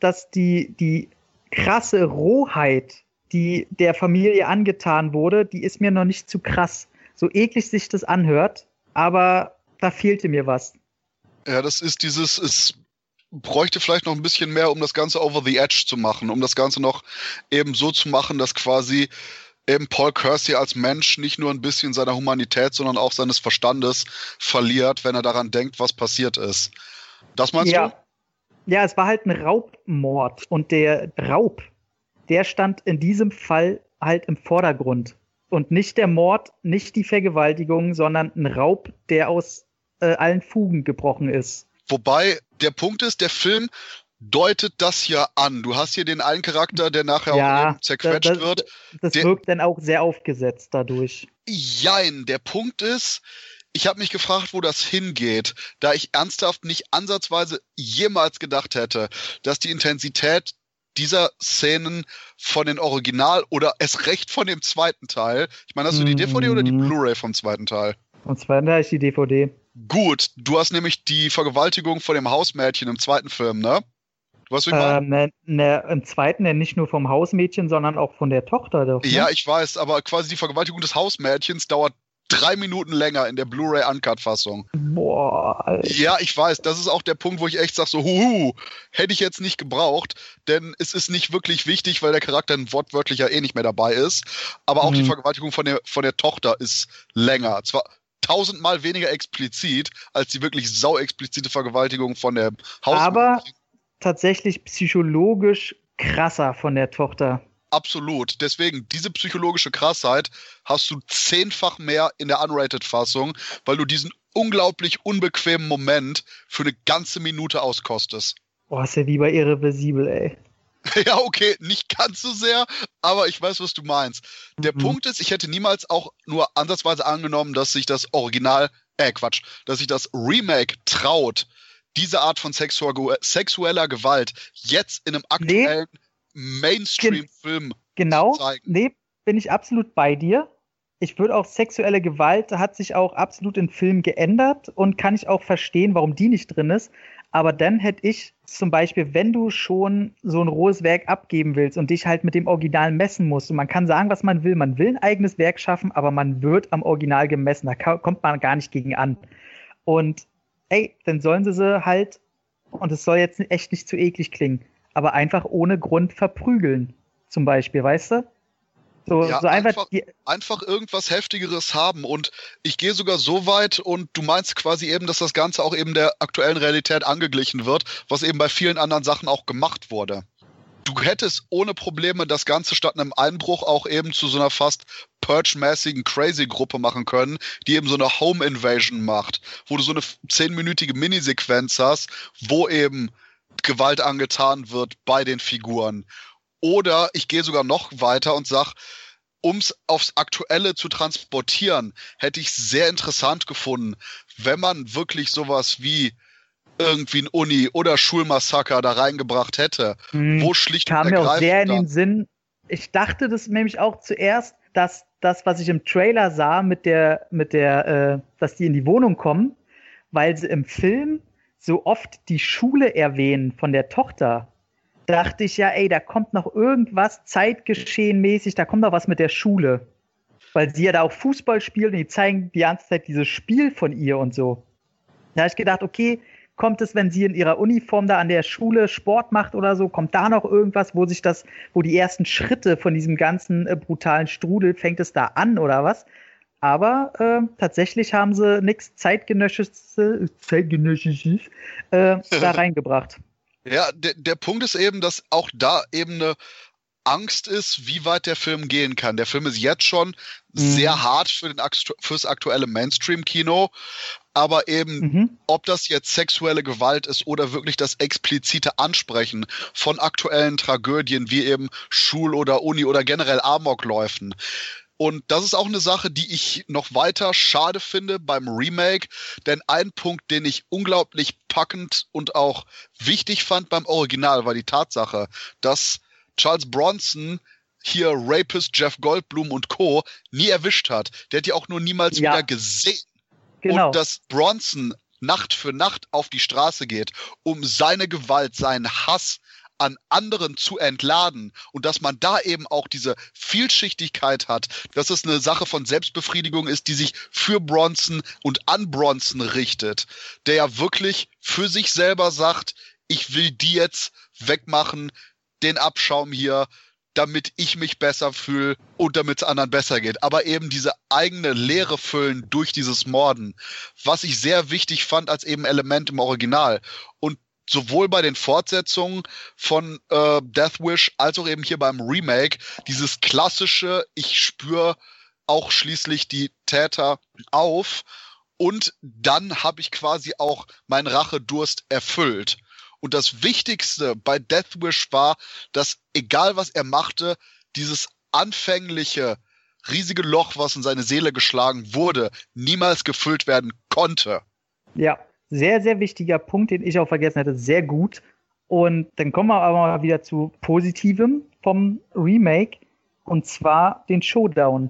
Dass die, die krasse Rohheit die der Familie angetan wurde, die ist mir noch nicht zu krass. So eklig sich das anhört, aber da fehlte mir was. Ja, das ist dieses, es bräuchte vielleicht noch ein bisschen mehr, um das Ganze over the edge zu machen, um das Ganze noch eben so zu machen, dass quasi eben Paul Kersey als Mensch nicht nur ein bisschen seiner Humanität, sondern auch seines Verstandes verliert, wenn er daran denkt, was passiert ist. Das meinst ja. du? Ja, es war halt ein Raubmord und der Raub der stand in diesem Fall halt im Vordergrund. Und nicht der Mord, nicht die Vergewaltigung, sondern ein Raub, der aus äh, allen Fugen gebrochen ist. Wobei der Punkt ist, der Film deutet das ja an. Du hast hier den einen Charakter, der nachher ja, auch zerquetscht das, wird. Das der, wirkt dann auch sehr aufgesetzt dadurch. Jein, der Punkt ist, ich habe mich gefragt, wo das hingeht, da ich ernsthaft nicht ansatzweise jemals gedacht hätte, dass die Intensität dieser Szenen von den Original oder es recht von dem zweiten Teil. Ich meine, hast du die DVD oder die mhm. Blu-ray vom zweiten Teil? Vom zweiten Teil ist die DVD. Gut, du hast nämlich die Vergewaltigung von dem Hausmädchen im zweiten Film, ne? Wie ich äh, ne, ne, Im zweiten ja nicht nur vom Hausmädchen, sondern auch von der Tochter. Doch, ne? Ja, ich weiß, aber quasi die Vergewaltigung des Hausmädchens dauert drei Minuten länger in der Blu-ray Uncut-Fassung. Boah. Alter. Ja, ich weiß. Das ist auch der Punkt, wo ich echt sage, so, huhu, hätte ich jetzt nicht gebraucht, denn es ist nicht wirklich wichtig, weil der Charakter wortwörtlich ja eh nicht mehr dabei ist. Aber auch mhm. die Vergewaltigung von der, von der Tochter ist länger. Zwar tausendmal weniger explizit als die wirklich sau explizite Vergewaltigung von der Haus. Aber tatsächlich psychologisch krasser von der Tochter. Absolut. Deswegen, diese psychologische Krassheit hast du zehnfach mehr in der Unrated-Fassung, weil du diesen unglaublich unbequemen Moment für eine ganze Minute auskostest. Boah, ist ja wie bei Irreversibel, ey. (laughs) Ja, okay, nicht ganz so sehr, aber ich weiß, was du meinst. Der mhm. Punkt ist, ich hätte niemals auch nur ansatzweise angenommen, dass sich das Original, äh Quatsch, dass sich das Remake traut, diese Art von sexu sexueller Gewalt jetzt in einem aktuellen nee. Mainstream-Film genau, zu zeigen. Genau, nee, bin ich absolut bei dir. Ich würde auch sexuelle Gewalt hat sich auch absolut in Filmen geändert und kann ich auch verstehen, warum die nicht drin ist. Aber dann hätte ich zum Beispiel, wenn du schon so ein rohes Werk abgeben willst und dich halt mit dem Original messen musst, und man kann sagen, was man will, man will ein eigenes Werk schaffen, aber man wird am Original gemessen, da kommt man gar nicht gegen an. Und ey, dann sollen sie sie halt, und es soll jetzt echt nicht zu eklig klingen, aber einfach ohne Grund verprügeln, zum Beispiel, weißt du? So, ja, so einfach, einfach, einfach, irgendwas Heftigeres haben. Und ich gehe sogar so weit und du meinst quasi eben, dass das Ganze auch eben der aktuellen Realität angeglichen wird, was eben bei vielen anderen Sachen auch gemacht wurde. Du hättest ohne Probleme das Ganze statt einem Einbruch auch eben zu so einer fast Purge-mäßigen Crazy-Gruppe machen können, die eben so eine Home-Invasion macht, wo du so eine zehnminütige Minisequenz hast, wo eben Gewalt angetan wird bei den Figuren. Oder ich gehe sogar noch weiter und sage, um es aufs Aktuelle zu transportieren, hätte ich sehr interessant gefunden, wenn man wirklich sowas wie irgendwie ein Uni- oder Schulmassaker da reingebracht hätte, hm, wo schlicht kam mir auch sehr in den Sinn. Ich dachte das nämlich auch zuerst, dass das, was ich im Trailer sah, mit der, mit der, äh, dass die in die Wohnung kommen, weil sie im Film so oft die Schule erwähnen von der Tochter dachte ich ja, ey, da kommt noch irgendwas zeitgeschehenmäßig, da kommt noch was mit der Schule. Weil sie ja da auch Fußball spielt und die zeigen die ganze Zeit dieses Spiel von ihr und so. Da habe ich gedacht, okay, kommt es, wenn sie in ihrer Uniform da an der Schule Sport macht oder so, kommt da noch irgendwas, wo sich das, wo die ersten Schritte von diesem ganzen äh, brutalen Strudel, fängt es da an oder was? Aber äh, tatsächlich haben sie nichts zeitgenössisches, zeitgenössisches äh, da (laughs) reingebracht. Ja, der, der Punkt ist eben, dass auch da eben eine Angst ist, wie weit der Film gehen kann. Der Film ist jetzt schon mhm. sehr hart für den, fürs aktuelle Mainstream-Kino, aber eben, mhm. ob das jetzt sexuelle Gewalt ist oder wirklich das explizite Ansprechen von aktuellen Tragödien wie eben Schul- oder Uni- oder generell Amokläufen. Und das ist auch eine Sache, die ich noch weiter schade finde beim Remake. Denn ein Punkt, den ich unglaublich packend und auch wichtig fand beim Original, war die Tatsache, dass Charles Bronson hier Rapist Jeff Goldblum und Co. nie erwischt hat. Der hat ja auch nur niemals ja. wieder gesehen. Genau. Und dass Bronson Nacht für Nacht auf die Straße geht, um seine Gewalt, seinen Hass an anderen zu entladen und dass man da eben auch diese Vielschichtigkeit hat, dass es eine Sache von Selbstbefriedigung ist, die sich für Bronson und an Bronson richtet, der ja wirklich für sich selber sagt, ich will die jetzt wegmachen, den Abschaum hier, damit ich mich besser fühle und damit es anderen besser geht. Aber eben diese eigene Leere füllen durch dieses Morden, was ich sehr wichtig fand als eben Element im Original. Und sowohl bei den Fortsetzungen von äh, Death Wish als auch eben hier beim Remake dieses klassische, ich spüre auch schließlich die Täter auf und dann habe ich quasi auch meinen Rachedurst erfüllt. Und das Wichtigste bei Death Wish war, dass egal was er machte, dieses anfängliche riesige Loch, was in seine Seele geschlagen wurde, niemals gefüllt werden konnte. Ja, sehr, sehr wichtiger Punkt, den ich auch vergessen hätte. Sehr gut. Und dann kommen wir aber mal wieder zu Positivem vom Remake. Und zwar den Showdown,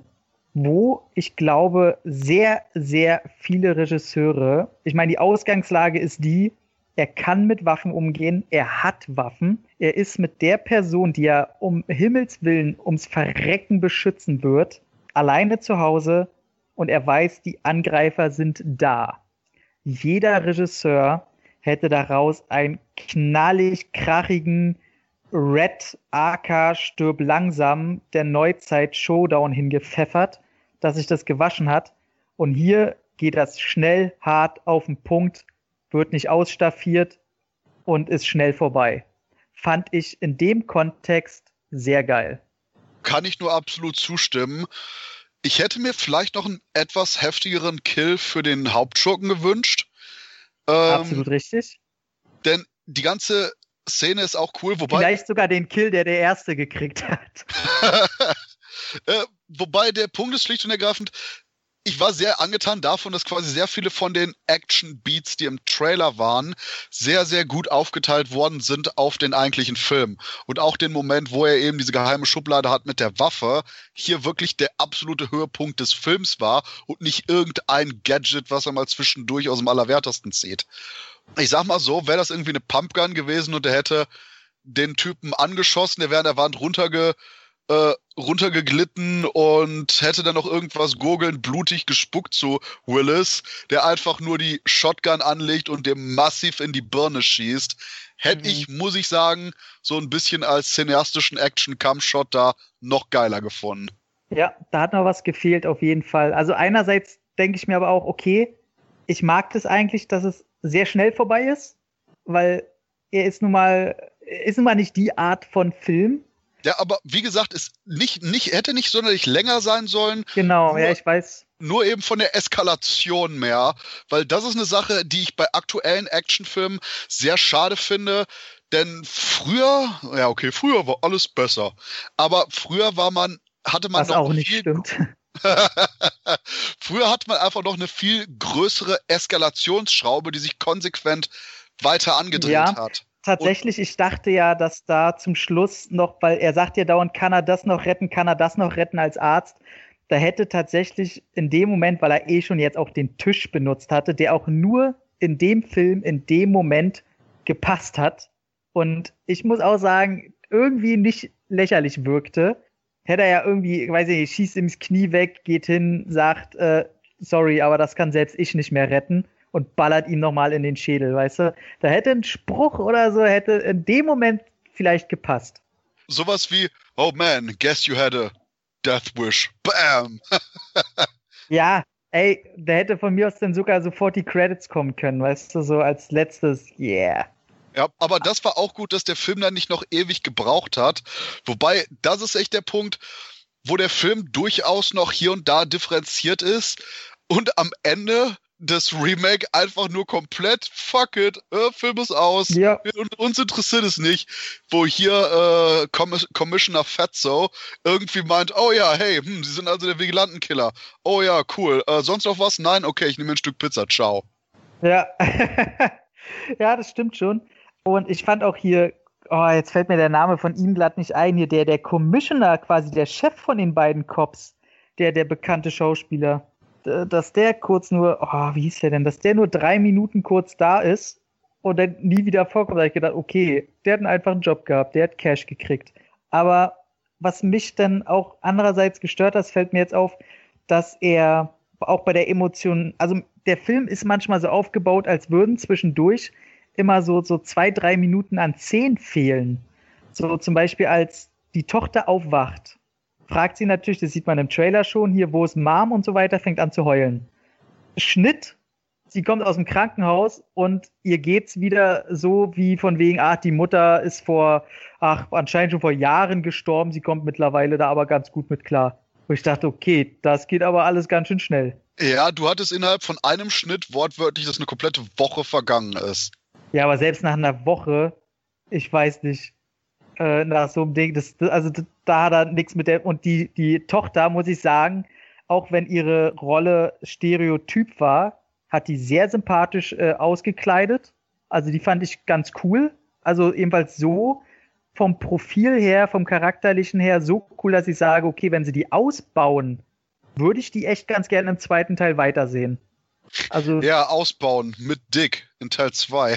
wo ich glaube, sehr, sehr viele Regisseure, ich meine, die Ausgangslage ist die, er kann mit Waffen umgehen, er hat Waffen, er ist mit der Person, die er um Himmels Willen ums Verrecken beschützen wird, alleine zu Hause und er weiß, die Angreifer sind da jeder Regisseur hätte daraus einen knallig krachigen Red AK stirb langsam der Neuzeit Showdown hingepfeffert, dass sich das gewaschen hat. Und hier geht das schnell, hart auf den Punkt, wird nicht ausstaffiert und ist schnell vorbei. Fand ich in dem Kontext sehr geil. Kann ich nur absolut zustimmen Ich hätte mir vielleicht noch einen etwas heftigeren Kill für den Hauptschurken gewünscht. Ähm, Absolut richtig. Denn die ganze Szene ist auch cool, wobei. Vielleicht sogar den Kill, der der Erste gekriegt hat. (laughs) äh, wobei der Punkt ist schlicht und ergreifend, ich war sehr angetan davon, dass quasi sehr viele von den Action-Beats, die im Trailer waren, sehr, sehr gut aufgeteilt worden sind auf den eigentlichen Film. Und auch den Moment, wo er eben diese geheime Schublade hat mit der Waffe, hier wirklich der absolute Höhepunkt des Films war und nicht irgendein Gadget, was er mal zwischendurch aus dem Allerwertesten zieht. Ich sag mal so, wäre das irgendwie eine Pumpgun gewesen und er hätte den Typen angeschossen, der wäre an der Wand runterge äh, runtergeglitten und hätte dann noch irgendwas gurgelnd blutig gespuckt zu Willis, der einfach nur die Shotgun anlegt und dem massiv in die Birne schießt. Hätte mhm. ich, muss ich sagen, so ein bisschen als cineastischen Action-Cam-Shot da noch geiler gefunden. Ja, da hat noch was gefehlt auf jeden Fall. Also einerseits denke ich mir aber auch, okay, ich mag das eigentlich, dass es sehr schnell vorbei ist, weil er ist nun mal, ist nun mal nicht die Art von Film, ja, aber wie gesagt, ist nicht, nicht, hätte nicht sonderlich länger sein sollen. Genau, nur, ja, ich weiß. Nur eben von der Eskalation mehr, weil das ist eine Sache, die ich bei aktuellen Actionfilmen sehr schade finde. Denn früher, ja, okay, früher war alles besser. Aber früher war man, hatte man Was noch auch nicht viel, stimmt. (laughs) früher hat man einfach noch eine viel größere Eskalationsschraube, die sich konsequent weiter angedreht ja, hat tatsächlich, ich dachte ja, dass da zum Schluss noch, weil er sagt ja dauernd, kann er das noch retten, kann er das noch retten als Arzt. Da hätte tatsächlich in dem Moment, weil er eh schon jetzt auch den Tisch benutzt hatte, der auch nur in dem Film, in dem Moment gepasst hat. Und ich muss auch sagen, irgendwie nicht lächerlich wirkte. Hätte er ja irgendwie, weiß ich nicht, schießt ihm das Knie weg, geht hin, sagt, äh, sorry, aber das kann selbst ich nicht mehr retten und ballert ihm nochmal in den Schädel, weißt du? Da hätte ein Spruch oder so, hätte in dem Moment vielleicht gepasst. Sowas wie, oh man, guess you had a death wish. Bam! (laughs) ja, ey, da hätte von mir aus dann sogar sofort die Credits kommen können, weißt du, so als letztes, yeah. Ja, aber das war auch gut, dass der Film dann nicht noch ewig gebraucht hat. Wobei, das ist echt der Punkt, wo der Film durchaus noch hier und da differenziert ist und am Ende das Remake einfach nur komplett, fuck it, äh, Film ist aus, ja. und uns interessiert es nicht, wo hier äh, Commis Commissioner Fatso irgendwie meint, oh ja, hey, hm, Sie sind also der Vigilantenkiller. Oh ja, cool. Äh, sonst noch was? Nein? Okay, ich nehme ein Stück Pizza, ciao. Ja. (laughs) ja, das stimmt schon. Und ich fand auch hier, oh, jetzt fällt mir der Name von ihm glatt nicht ein, hier der, der Commissioner, quasi der Chef von den beiden Cops, der, der bekannte Schauspieler dass der kurz nur, oh, wie hieß der denn, dass der nur drei Minuten kurz da ist und dann nie wieder vorkommt. Da habe ich gedacht, okay, der hat einen Job gehabt, der hat Cash gekriegt. Aber was mich dann auch andererseits gestört hat, fällt mir jetzt auf, dass er auch bei der Emotion, also der Film ist manchmal so aufgebaut, als würden zwischendurch immer so, so zwei, drei Minuten an zehn fehlen. So zum Beispiel, als die Tochter aufwacht fragt sie natürlich, das sieht man im Trailer schon, hier, wo ist Mom und so weiter, fängt an zu heulen. Schnitt, sie kommt aus dem Krankenhaus und ihr geht's wieder so wie von wegen, ach, die Mutter ist vor, ach, anscheinend schon vor Jahren gestorben, sie kommt mittlerweile da aber ganz gut mit klar. Wo ich dachte, okay, das geht aber alles ganz schön schnell. Ja, du hattest innerhalb von einem Schnitt wortwörtlich, dass eine komplette Woche vergangen ist. Ja, aber selbst nach einer Woche, ich weiß nicht, äh, nach so einem Ding. Das, das, also da hat er nichts mit der. Und die, die Tochter, muss ich sagen, auch wenn ihre Rolle Stereotyp war, hat die sehr sympathisch äh, ausgekleidet. Also die fand ich ganz cool. Also ebenfalls so vom Profil her, vom charakterlichen her so cool, dass ich sage, okay, wenn sie die ausbauen, würde ich die echt ganz gerne im zweiten Teil weitersehen. Also ja, ausbauen mit Dick in Teil 2.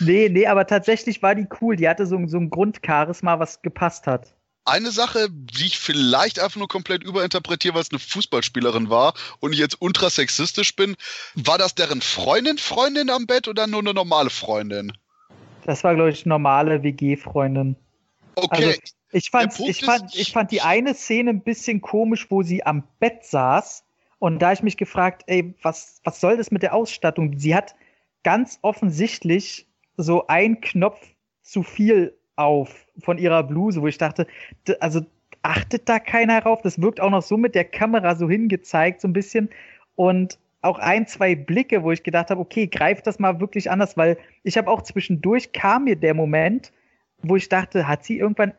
nee, nee, aber tatsächlich war die cool. Die hatte so, so ein Grundcharisma, was gepasst hat. Eine Sache, die ich vielleicht einfach nur komplett überinterpretiere, weil es eine Fußballspielerin war und ich jetzt ultra sexistisch bin, war das deren Freundin, Freundin am Bett oder nur eine normale Freundin? Das war, glaube ich, normale WG-Freundin. Okay. Also, ich, fand, ich, fand, ich fand die eine Szene ein bisschen komisch, wo sie am Bett saß. Und da ich mich gefragt, ey, was, was soll das mit der Ausstattung? Sie hat ganz offensichtlich so ein Knopf zu viel auf von ihrer Bluse, wo ich dachte, also achtet da keiner drauf. Das wirkt auch noch so mit der Kamera so hingezeigt, so ein bisschen. Und auch ein, zwei Blicke, wo ich gedacht habe, okay, greif das mal wirklich anders, weil ich habe auch zwischendurch kam mir der Moment, wo ich dachte, hat sie irgendwann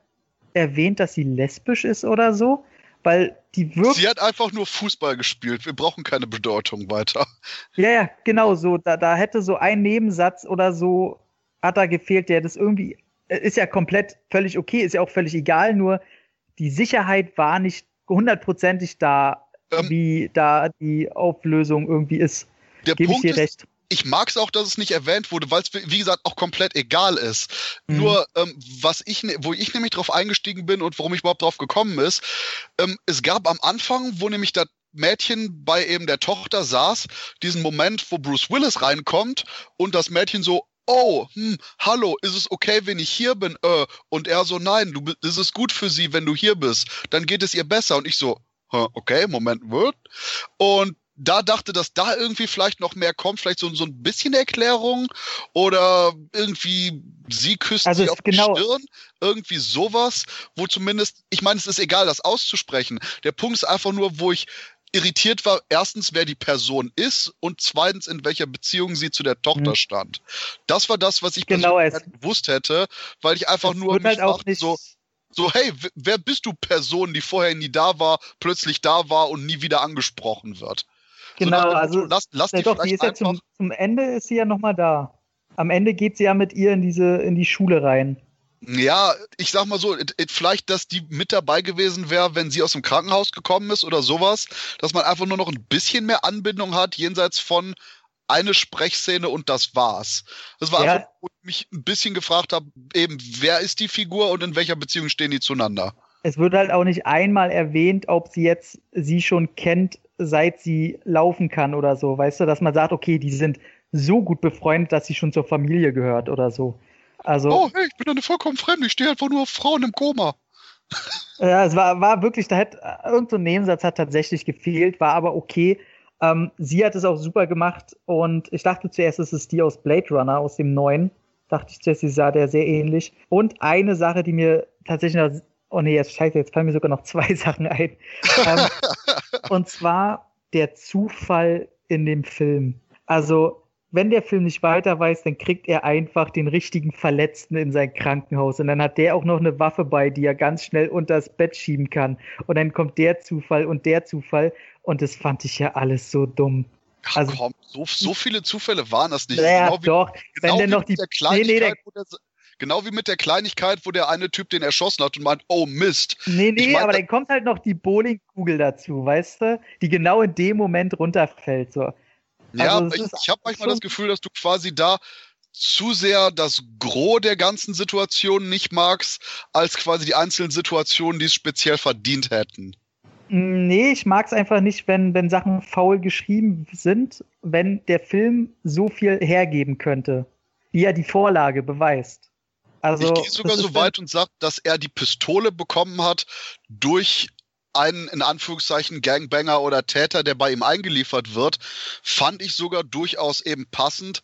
erwähnt, dass sie lesbisch ist oder so? Weil die wirkt. Sie hat einfach nur Fußball gespielt. Wir brauchen keine Bedeutung weiter. Ja, ja, genau so. Da, da hätte so ein Nebensatz oder so hat da gefehlt, der das irgendwie ist ja komplett völlig okay, ist ja auch völlig egal, nur die Sicherheit war nicht hundertprozentig da, ähm, wie da die Auflösung irgendwie ist. Der Gebe Punkt ich dir recht. Ist, ich mag es auch, dass es nicht erwähnt wurde, weil es, wie gesagt, auch komplett egal ist. Mhm. Nur, ähm, was ich, ne, wo ich nämlich drauf eingestiegen bin und warum ich überhaupt drauf gekommen ist, ähm, es gab am Anfang, wo nämlich das Mädchen bei eben der Tochter saß, diesen Moment, wo Bruce Willis reinkommt und das Mädchen so, oh, hm, hallo, ist es okay, wenn ich hier bin? Äh, und er so, nein, du, ist es gut für sie, wenn du hier bist. Dann geht es ihr besser. Und ich so, okay, Moment, wird. Und da dachte, dass da irgendwie vielleicht noch mehr kommt, vielleicht so, so ein bisschen Erklärung oder irgendwie sie küsst also sie auf genau die Stirn, irgendwie sowas, wo zumindest, ich meine, es ist egal, das auszusprechen. Der Punkt ist einfach nur, wo ich irritiert war, erstens, wer die Person ist und zweitens, in welcher Beziehung sie zu der Tochter mhm. stand. Das war das, was ich genau gewusst hätte, weil ich einfach nur mich halt auch nicht so, so, hey, wer bist du Person, die vorher nie da war, plötzlich da war und nie wieder angesprochen wird? Genau, so, also lass, lass ja, die doch, die ist ja zum, zum Ende ist sie ja nochmal da. Am Ende geht sie ja mit ihr in diese in die Schule rein. Ja, ich sag mal so, vielleicht, dass die mit dabei gewesen wäre, wenn sie aus dem Krankenhaus gekommen ist oder sowas, dass man einfach nur noch ein bisschen mehr Anbindung hat, jenseits von eine Sprechszene und das war's. Das war ja. einfach, wo ich mich ein bisschen gefragt habe, eben, wer ist die Figur und in welcher Beziehung stehen die zueinander? Es wird halt auch nicht einmal erwähnt, ob sie jetzt sie schon kennt, seit sie laufen kann oder so. Weißt du, dass man sagt, okay, die sind so gut befreundet, dass sie schon zur Familie gehört oder so. Also, oh, hey, ich bin eine vollkommen fremd, ich stehe einfach nur auf Frauen im Koma. (laughs) ja, es war, war wirklich, da hat irgendein so Nebensatz hat tatsächlich gefehlt, war aber okay. Ähm, sie hat es auch super gemacht und ich dachte zuerst, es ist die aus Blade Runner, aus dem neuen. Dachte ich zuerst, sie sah der sehr ähnlich. Und eine Sache, die mir tatsächlich oh nee, jetzt scheiße, jetzt fallen mir sogar noch zwei (laughs) Sachen ein. ähm, (laughs) und zwar der Zufall in dem Film. Also, wenn der Film nicht weiter weiß, dann kriegt er einfach den richtigen Verletzten in sein Krankenhaus. Und dann hat der auch noch eine Waffe bei, die er ganz schnell unter das Bett schieben kann. Und dann kommt der Zufall und der Zufall. Und das fand ich ja alles so dumm. Ach also, komm, so, so viele Zufälle waren das nicht. Ja, genau wie, doch. Genau wenn denn noch die nee, nee, der, Genau wie mit der Kleinigkeit, wo der eine Typ den erschossen hat und meint, oh Mist. Nee, nee, ich mein, aber dann kommt halt noch die Bowlingkugel dazu, weißt du? Die genau in dem Moment runterfällt. So. Ja, also, ich, ich habe manchmal das Gefühl, dass du quasi da zu sehr das Gros der ganzen Situation nicht magst, als quasi die einzelnen Situationen, die es speziell verdient hätten. Nee, ich mag es einfach nicht, wenn, wenn Sachen faul geschrieben sind, wenn der Film so viel hergeben könnte, wie er die Vorlage beweist. Also, ich gehe sogar so weit und sage, dass er die Pistole bekommen hat durch einen in Anführungszeichen Gangbanger oder Täter, der bei ihm eingeliefert wird, fand ich sogar durchaus eben passend,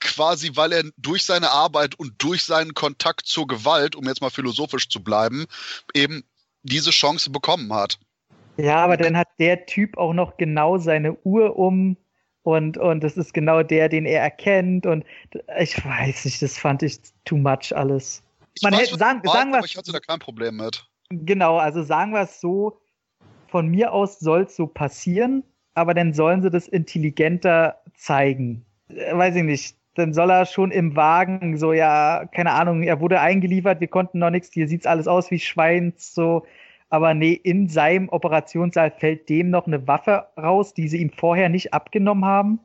quasi weil er durch seine Arbeit und durch seinen Kontakt zur Gewalt, um jetzt mal philosophisch zu bleiben, eben diese Chance bekommen hat. Ja, aber dann hat der Typ auch noch genau seine Uhr um und, und das ist genau der, den er erkennt und ich weiß nicht, das fand ich too much alles. Ich Man weiß, hätte sagen, sagen wir ich hatte da kein Problem mit. Genau, also sagen wir es so, von mir aus soll es so passieren, aber dann sollen sie das intelligenter zeigen. Äh, weiß ich nicht. Dann soll er schon im Wagen so, ja, keine Ahnung, er wurde eingeliefert, wir konnten noch nichts, hier sieht's alles aus wie Schweins, so. Aber nee, in seinem Operationssaal fällt dem noch eine Waffe raus, die sie ihm vorher nicht abgenommen haben.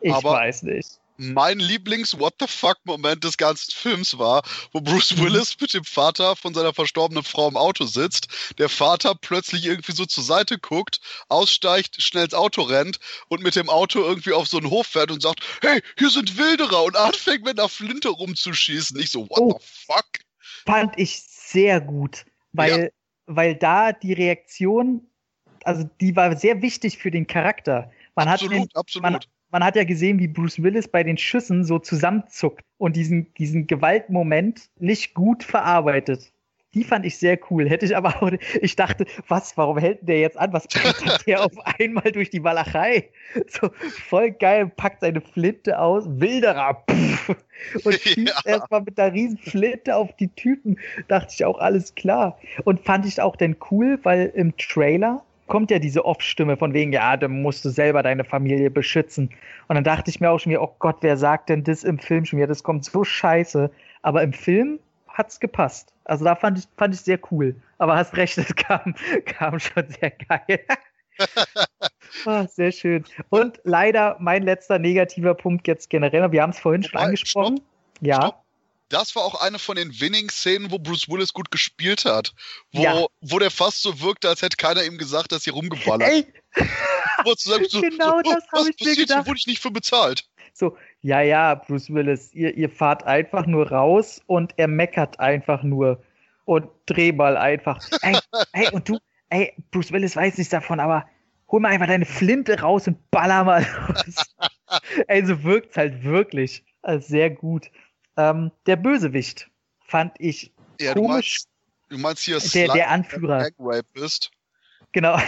Ich aber weiß nicht mein Lieblings-What the fuck-Moment des ganzen Films war, wo Bruce mhm. Willis mit dem Vater von seiner verstorbenen Frau im Auto sitzt, der Vater plötzlich irgendwie so zur Seite guckt, aussteigt, schnell ins Auto rennt und mit dem Auto irgendwie auf so einen Hof fährt und sagt, hey, hier sind Wilderer und (laughs) anfängt mit einer Flinte rumzuschießen. Ich so, what oh, the fuck? Fand ich sehr gut, weil, ja. Weil da die Reaktion, also die war sehr wichtig für den Charakter. Man absolut, hat den, absolut. Man, man hat ja gesehen, wie Bruce Willis bei den Schüssen so zusammenzuckt und diesen, diesen Gewaltmoment nicht gut verarbeitet. Die fand ich sehr cool. Hätte ich aber auch, ich dachte, was, warum hält der jetzt an? Was brettert der auf einmal durch die Walachei? So voll geil, packt seine Flinte aus, Wilderer, pff, und (laughs) schießt ja. erstmal mit der riesen Flinte auf die Typen. Dachte ich auch, alles klar. Und fand ich auch denn cool, weil im Trailer kommt ja diese Off-Stimme von wegen, ja, dann musst du selber deine Familie beschützen. Und dann dachte ich mir auch schon wieder, oh Gott, wer sagt denn das im Film schon wieder? Das kommt so scheiße. Aber im Film hat's gepasst. Also da fand ich, fand ich sehr cool. Aber hast recht, (laughs) es kam, kam schon sehr geil. oh, (laughs) sehr schön. Und leider mein letzter negativer Punkt jetzt generell. Wir haben es vorhin schon angesprochen. Stopp, ja. Stopp das war auch eine von den wenigen Szenen, wo Bruce Willis gut gespielt hat. Wo, ja. wo der fast so wirkte, als hätte keiner ihm gesagt, dass hier rumgeballert. Ey. Sagst, so, (laughs) genau so, das habe ich mir gedacht. wurde ich nicht für bezahlt. So, ja, ja, Bruce Willis, ihr, ihr fahrt einfach nur raus und er meckert einfach nur. Und dreh mal einfach. ey, ey, und du, ey, Bruce Willis weiß nichts davon, aber hol mal einfach deine Flinte raus und baller mal los. (laughs) ey, so wirkt's halt wirklich. Also sehr gut. Ähm, der Bösewicht fand ich ja, komisch. Du meinst, du meinst hier der, der Anführer. Bist. Genau.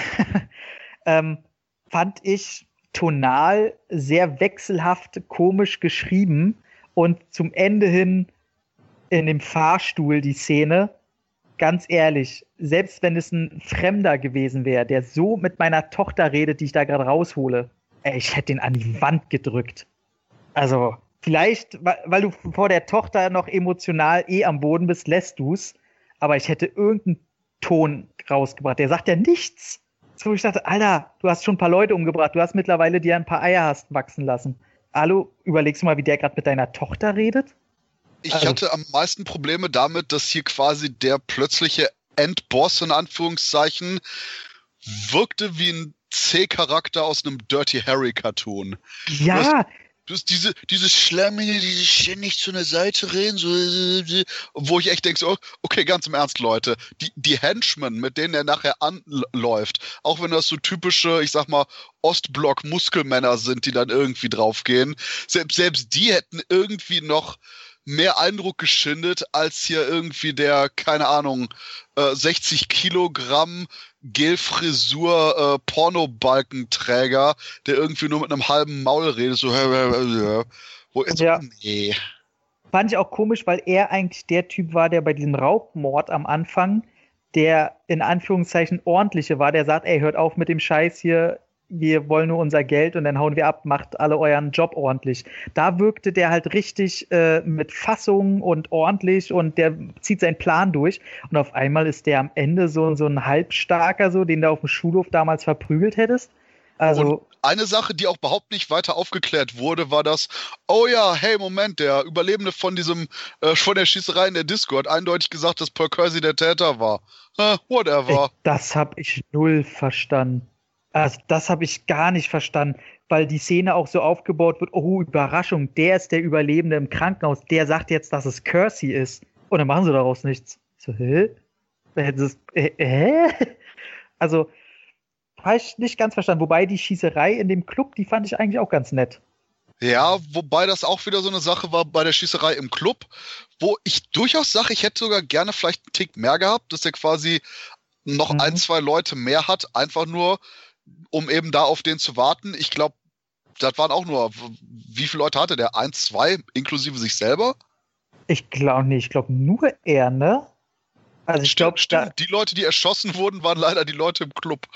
(laughs) ähm, fand ich tonal sehr wechselhaft, komisch geschrieben und zum Ende hin in dem Fahrstuhl die Szene. Ganz ehrlich, selbst wenn es ein Fremder gewesen wäre, der so mit meiner Tochter redet, die ich da gerade raushole, ey, ich hätte ihn an die Wand gedrückt. Also, Vielleicht, weil du vor der Tochter noch emotional eh am Boden bist, lässt du's. Aber ich hätte irgendeinen Ton rausgebracht. Der sagt ja nichts. So, ich dachte, Alter, du hast schon ein paar Leute umgebracht. Du hast mittlerweile dir ein paar Eier hast wachsen lassen. Hallo, überlegst du mal, wie der gerade mit deiner Tochter redet? Ich also, hatte am meisten Probleme damit, dass hier quasi der plötzliche Endboss in Anführungszeichen wirkte wie ein C-Charakter aus einem Dirty Harry Cartoon. Ja, Du hast diese, diese Schlammige, die sich ständig zu einer Seite reden, so, wo ich echt denke, so, okay, ganz im Ernst, Leute, die, die Henchmen, mit denen er nachher anläuft, auch wenn das so typische, ich sag mal, Ostblock-Muskelmänner sind, die dann irgendwie draufgehen, selbst, selbst die hätten irgendwie noch mehr Eindruck geschindet als hier irgendwie der, keine Ahnung, äh, 60 Kilogramm Gelfrisur äh, Pornobalkenträger, der irgendwie nur mit einem halben Maul redet, so (laughs) wo ist ja. nee. Fand ich auch komisch, weil er eigentlich der Typ war, der bei diesem Raubmord am Anfang, der in Anführungszeichen ordentliche war, der sagt, ey, hört auf mit dem Scheiß hier, wir wollen nur unser Geld und dann hauen wir ab, macht alle euren Job ordentlich. Da wirkte der halt richtig äh, mit Fassung und ordentlich und der zieht seinen Plan durch. Und auf einmal ist der am Ende so, so ein Halbstarker, so, den du auf dem Schulhof damals verprügelt hättest. Also. Und eine Sache, die auch überhaupt nicht weiter aufgeklärt wurde, war das, oh ja, hey, Moment, der Überlebende von diesem, äh, von der Schießerei in der Disco hat eindeutig gesagt, dass Paul Kersey der Täter war. Huh, whatever. Das hab ich null verstanden. Also das habe ich gar nicht verstanden, weil die Szene auch so aufgebaut wird, oh, Überraschung, der ist der Überlebende im Krankenhaus, der sagt jetzt, dass es Kersey ist. Und dann machen sie daraus nichts. So, hä? Äh, hä? (laughs) Also, habe ich nicht ganz verstanden. Wobei die Schießerei in dem Club, die fand ich eigentlich auch ganz nett. Ja, wobei das auch wieder so eine Sache war bei der Schießerei im Club, wo ich durchaus sage, ich hätte sogar gerne vielleicht einen Tick mehr gehabt, dass er quasi noch mhm. ein, zwei Leute mehr hat, einfach nur, um eben da auf den zu warten. Ich glaube, das waren auch nur, wie viele Leute hatte der? Eins, zwei, inklusive sich selber? Ich glaube nicht, ich glaube nur er, ne? Also ich glaube, die Leute, die erschossen wurden, waren leider die Leute im Club.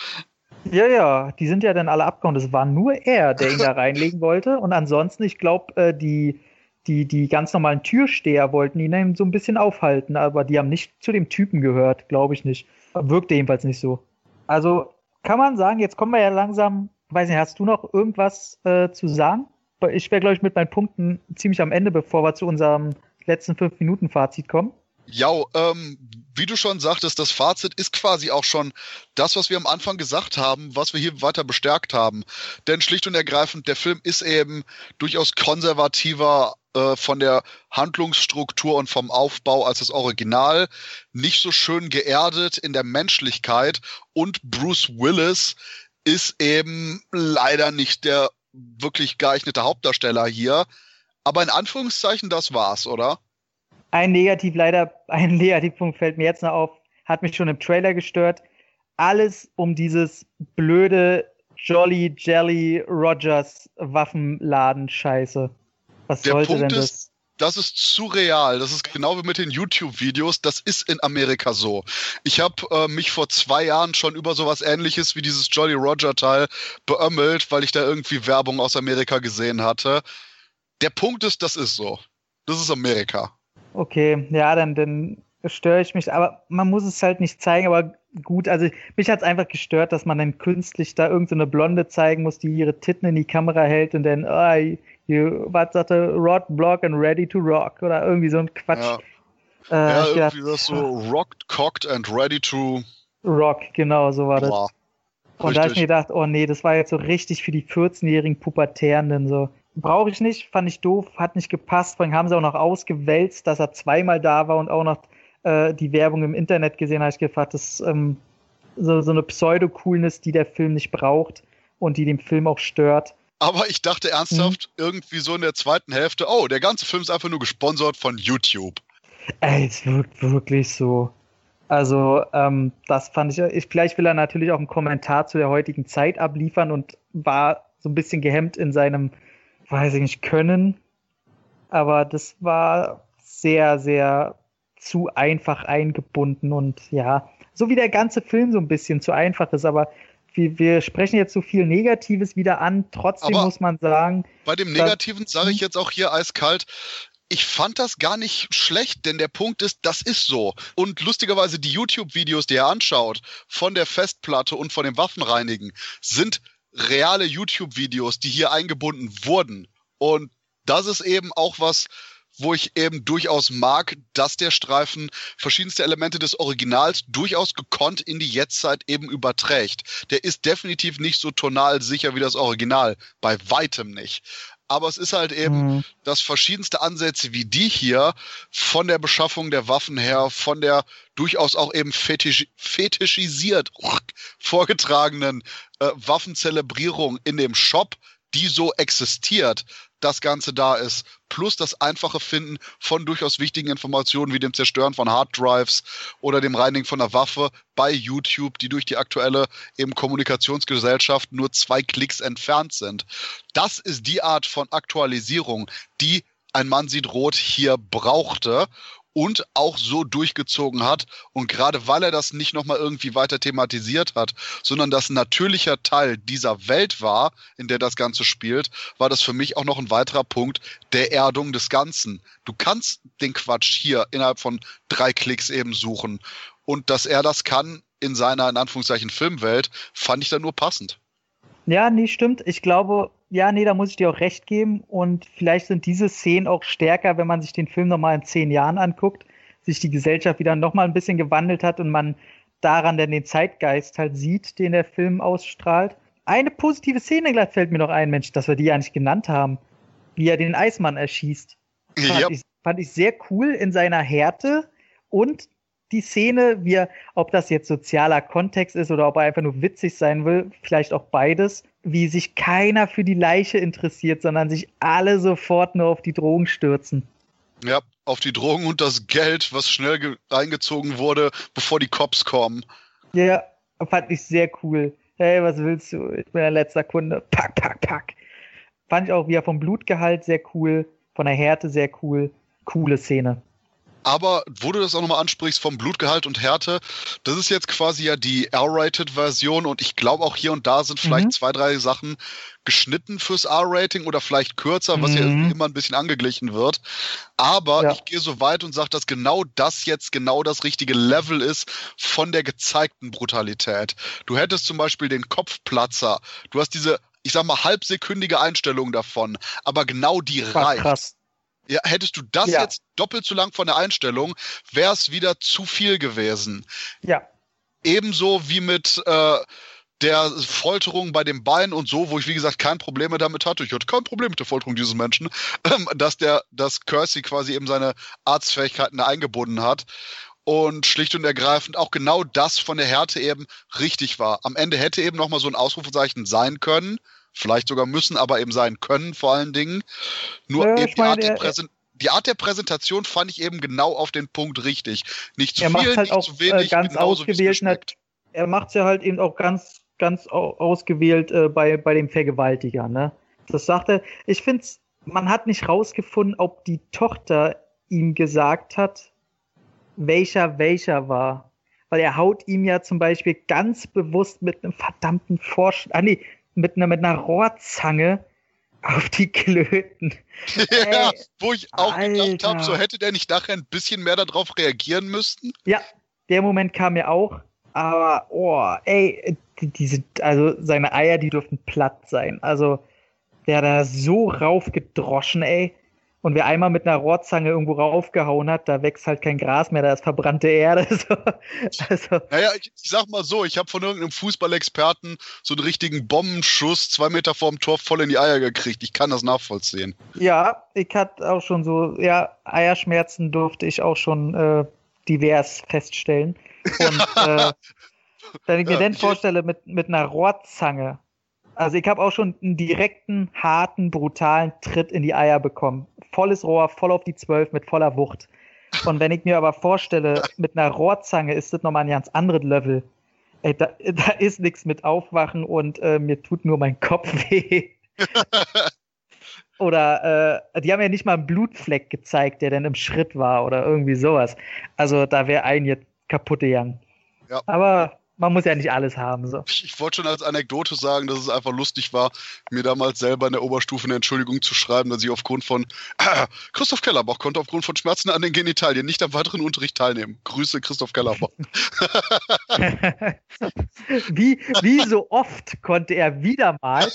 Ja, ja, die sind ja dann alle abgehauen. Das war nur er, der ihn da (laughs) reinlegen wollte. Und ansonsten, ich glaube, äh, die, die, die ganz normalen Türsteher wollten ihn dann so ein bisschen aufhalten, aber die haben nicht zu dem Typen gehört, glaube ich nicht. Wirkte jedenfalls nicht so. Also, kann man sagen, jetzt kommen wir ja langsam, weiß nicht, hast du noch irgendwas äh, zu sagen? Ich wäre, glaube ich, mit meinen Punkten ziemlich am Ende, bevor wir zu unserem letzten fünf Minuten Fazit kommen. Ja, ähm, wie du schon sagtest, das Fazit ist quasi auch schon das, was wir am Anfang gesagt haben, was wir hier weiter bestärkt haben. Denn schlicht und ergreifend, der Film ist eben durchaus konservativer äh, von der Handlungsstruktur und vom Aufbau als das Original, nicht so schön geerdet in der Menschlichkeit und Bruce Willis ist eben leider nicht der wirklich geeignete Hauptdarsteller hier. Aber in Anführungszeichen, das war's, oder? Ein Negativ, leider, ein (laughs) Negativpunkt fällt mir jetzt noch auf, hat mich schon im Trailer gestört. Alles um dieses blöde Jolly Jelly Rogers Waffenladen Scheiße. Was Der Punkt das? ist, das ist zu real. Das ist genau wie mit den YouTube-Videos. Das ist in Amerika so. Ich habe äh, mich vor zwei Jahren schon über sowas ähnliches wie dieses Jolly Roger-Teil beömmelt, weil ich da irgendwie Werbung aus Amerika gesehen hatte. Der Punkt ist, das ist so. Das ist Amerika. Okay, ja, dann, dann störe ich mich, aber man muss es halt nicht zeigen, aber gut, also mich hat es einfach gestört, dass man dann künstlich da irgendeine so Blonde zeigen muss, die ihre Titten in die Kamera hält und dann, ah, you, was sagte, Rod, Block and Ready to Rock oder irgendwie so ein Quatsch. Ja, Äh, ja irgendwie gedacht, das so rocked, cocked and ready to. Rock, genau, so war das. Boah. Und da habe ich mir Richtig. gedacht, oh nee, das war jetzt so richtig für die 14-jährigen Pubertärenden so. Brauche ich nicht, fand ich doof, hat nicht gepasst. Vor allem haben sie auch noch ausgewälzt, dass er zweimal da war und auch noch äh, die Werbung im Internet gesehen, habe ich gefragt, das ist ähm, so, so eine Pseudo-Coolness, die der Film nicht braucht und die dem Film auch stört. Aber ich dachte ernsthaft, irgendwie so in der zweiten Hälfte, oh, der ganze Film ist einfach nur gesponsert von YouTube. Ey, es wirkt wirklich so. Also, ähm, das fand ich, ich, vielleicht will er natürlich auch einen Kommentar zu der heutigen Zeit abliefern und war so ein bisschen gehemmt in seinem, weiß ich nicht, Können. Aber das war sehr, sehr zu einfach eingebunden und ja, so wie der ganze Film so ein bisschen zu einfach ist, aber wir, wir sprechen jetzt so viel Negatives wieder an. Trotzdem Aber- muss man sagen, Bei dem Negativen sage ich jetzt auch hier eiskalt, ich fand das gar nicht schlecht, denn der Punkt ist, das ist so. Und lustigerweise die YouTube-Videos, die er anschaut, von der Festplatte und von dem Waffenreinigen, sind reale YouTube-Videos, die hier eingebunden wurden. Und das ist eben auch was, wo ich eben durchaus mag, dass der Streifen verschiedenste Elemente des Originals durchaus gekonnt in die Jetztzeit eben überträgt. Der ist definitiv nicht so tonal sicher wie das Original. Bei weitem nicht. Aber es ist halt eben, hm, dass verschiedenste Ansätze wie die hier von der Beschaffung der Waffen her, von der durchaus auch eben fetisch, fetischisiert (laughs) vorgetragenen äh, Waffenzelebrierung in dem Shop, die so existiert, das Ganze da ist, plus das einfache Finden von durchaus wichtigen Informationen wie dem Zerstören von Harddrives oder dem Reinigen von einer Waffe bei YouTube, die durch die aktuelle eben Kommunikationsgesellschaft nur zwei Klicks entfernt sind. Das ist die Art von Aktualisierung, die ein Mann sieht rot hier brauchte und auch so durchgezogen hat. Und gerade weil er das nicht nochmal irgendwie weiter thematisiert hat, sondern das natürlicher Teil dieser Welt war, in der das Ganze spielt, war das für mich auch noch ein weiterer Punkt der Erdung des Ganzen. Du kannst den Quatsch hier innerhalb von drei Klicks eben suchen. Und dass er das kann in seiner, in Anführungszeichen, Filmwelt, fand ich dann nur passend. Ja, nee, stimmt. Ich glaube, ja, nee, da muss ich dir auch recht geben. Und vielleicht sind diese Szenen auch stärker, wenn man sich den Film nochmal in zehn Jahren anguckt, sich die Gesellschaft wieder nochmal ein bisschen gewandelt hat und man daran dann den Zeitgeist halt sieht, den der Film ausstrahlt. Eine positive Szene gleich fällt mir noch ein, Mensch, dass wir die ja nicht genannt haben. Wie er den Eismann erschießt. Fand, Ja, ich, fand ich sehr cool in seiner Härte und die Szene, wie er, ob das jetzt sozialer Kontext ist oder ob er einfach nur witzig sein will, vielleicht auch beides, wie sich keiner für die Leiche interessiert, sondern sich alle sofort nur auf die Drogen stürzen. ja, auf die Drogen und das Geld, was schnell ge- reingezogen wurde, bevor die Cops kommen. Ja, fand ich sehr cool. Hey, was willst du? Ich bin der letzter Kunde. Pack, pack, pack. Fand ich auch wieder vom Blutgehalt sehr cool, von der Härte sehr cool. Coole Szene. Aber wo du das auch nochmal ansprichst vom Blutgehalt und Härte, das ist jetzt quasi ja die R-Rated-Version und ich glaube auch hier und da sind vielleicht Mhm. zwei, drei Sachen geschnitten fürs R-Rating oder vielleicht kürzer, was ja Mhm. immer ein bisschen angeglichen wird. Aber Ja. ich gehe so weit und sage, dass genau das jetzt genau das richtige Level ist von der gezeigten Brutalität. Du hättest zum Beispiel den Kopfplatzer, du hast diese, ich sag mal, halbsekündige Einstellung davon, aber genau die reicht. krass. Ja, hättest du das Ja. jetzt doppelt so lang von der Einstellung, wäre es wieder zu viel gewesen. Ja, Ebenso wie mit äh, der Folterung bei dem Bein und so, wo ich wie gesagt kein Problem mehr damit hatte. Ich hatte kein Problem mit der Folterung dieses Menschen, (clears throat) ähm, dass der, dass Kersey quasi eben seine Arztfähigkeiten da eingebunden hat. Und schlicht und ergreifend auch genau das von der Härte eben richtig war. Am Ende hätte eben nochmal so ein Ausrufezeichen sein können, vielleicht sogar müssen, aber eben sein können vor allen Dingen. Nur Ja, eben die Art der er- Präsen die Art der Präsentation fand ich eben genau auf den Punkt richtig. Nicht zu er viel, halt nicht auch, zu wenig, äh, ganz genauso, ausgewählt. Er macht es ja halt eben auch ganz, ganz au- ausgewählt äh, bei, bei dem Vergewaltiger, ne? Das sagt er. Ich finde, man hat nicht rausgefunden, ob die Tochter ihm gesagt hat, welcher welcher war. Weil er haut ihm ja zum Beispiel ganz bewusst mit einem verdammten Forsch... Ah, nee, mit einer, mit einer Rohrzange auf die Klöten. (laughs) Ja, Ey, wo ich auch gedacht habe, Alter. so hätte der nicht nachher ein bisschen mehr darauf reagieren müssen. Ja, der Moment kam mir auch. Aber, oh, ey, die- diese, also seine Eier, die dürften platt sein. Also, der hat da so raufgedroschen, ey. Und wer einmal mit einer Rohrzange irgendwo raufgehauen hat, da wächst halt kein Gras mehr, da ist verbrannte Erde. (laughs) So. Also, Naja, ich, ich sag mal so, ich habe von irgendeinem Fußballexperten so einen richtigen Bombenschuss zwei Meter vorm Tor voll in die Eier gekriegt. Ich kann das nachvollziehen. ja, ich hatte auch schon so, ja, Eierschmerzen durfte ich auch schon äh, divers feststellen. Und äh, (laughs) wenn ich mir Ja, dann vorstelle, mit, mit einer Rohrzange, also ich habe auch schon einen direkten, harten, brutalen Tritt in die Eier bekommen. Volles Rohr, voll auf die Zwölf mit voller Wucht. Und wenn ich mir aber vorstelle, mit einer Rohrzange ist das nochmal ein ganz anderes Level. Ey, da, da ist nichts mit Aufwachen und äh, mir tut nur mein Kopf (laughs) weh. (laughs) Oder äh, die haben ja nicht mal einen Blutfleck gezeigt, der dann im Schritt war oder irgendwie sowas. Also da wäre ein jetzt kaputt gegangen. Ja. Aber man muss ja nicht alles haben. So. Ich, wollte schon als Anekdote sagen, dass es einfach lustig war, mir damals selber in der Oberstufe eine Entschuldigung zu schreiben, dass ich aufgrund von äh, (clears throat) Christoph Kellerbach konnte aufgrund von Schmerzen an den Genitalien nicht am weiteren Unterricht teilnehmen. Grüße Christoph Kellerbach. (laughs) wie, wie so oft konnte er wieder mal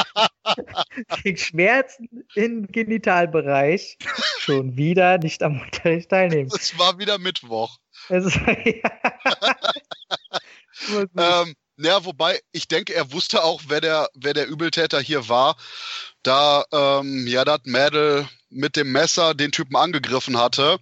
(laughs) gegen Schmerzen im Genitalbereich schon wieder nicht am Unterricht teilnehmen. Es war wieder Mittwoch. Es Nur gut. (laughs) Ähm, ja, wobei ich denke, er wusste auch, wer der, wer der Übeltäter hier war, da ähm, ja, das Mädel mit dem Messer den Typen angegriffen hatte.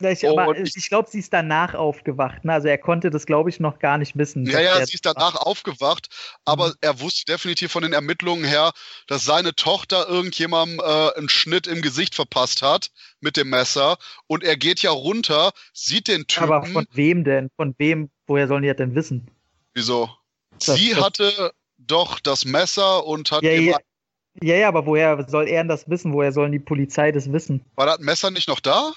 Ja, ich, Oh, aber ich, ich- glaube, sie ist danach aufgewacht. Ne? Also er konnte das, glaube ich, noch gar nicht wissen. Ja, ja, sie ist danach aufgewacht, aber Mhm. er wusste definitiv von den Ermittlungen her, dass seine Tochter irgendjemandem äh, einen Schnitt im Gesicht verpasst hat mit dem Messer und er geht ja runter, sieht den Typen. Aber von wem denn? Von wem? Woher sollen die das denn wissen? Wieso? Das- sie das- hatte doch das Messer und hat Ja, ja, ja, ja, aber woher soll er denn das wissen? Woher sollen die Polizei das wissen? war das Messer nicht noch da?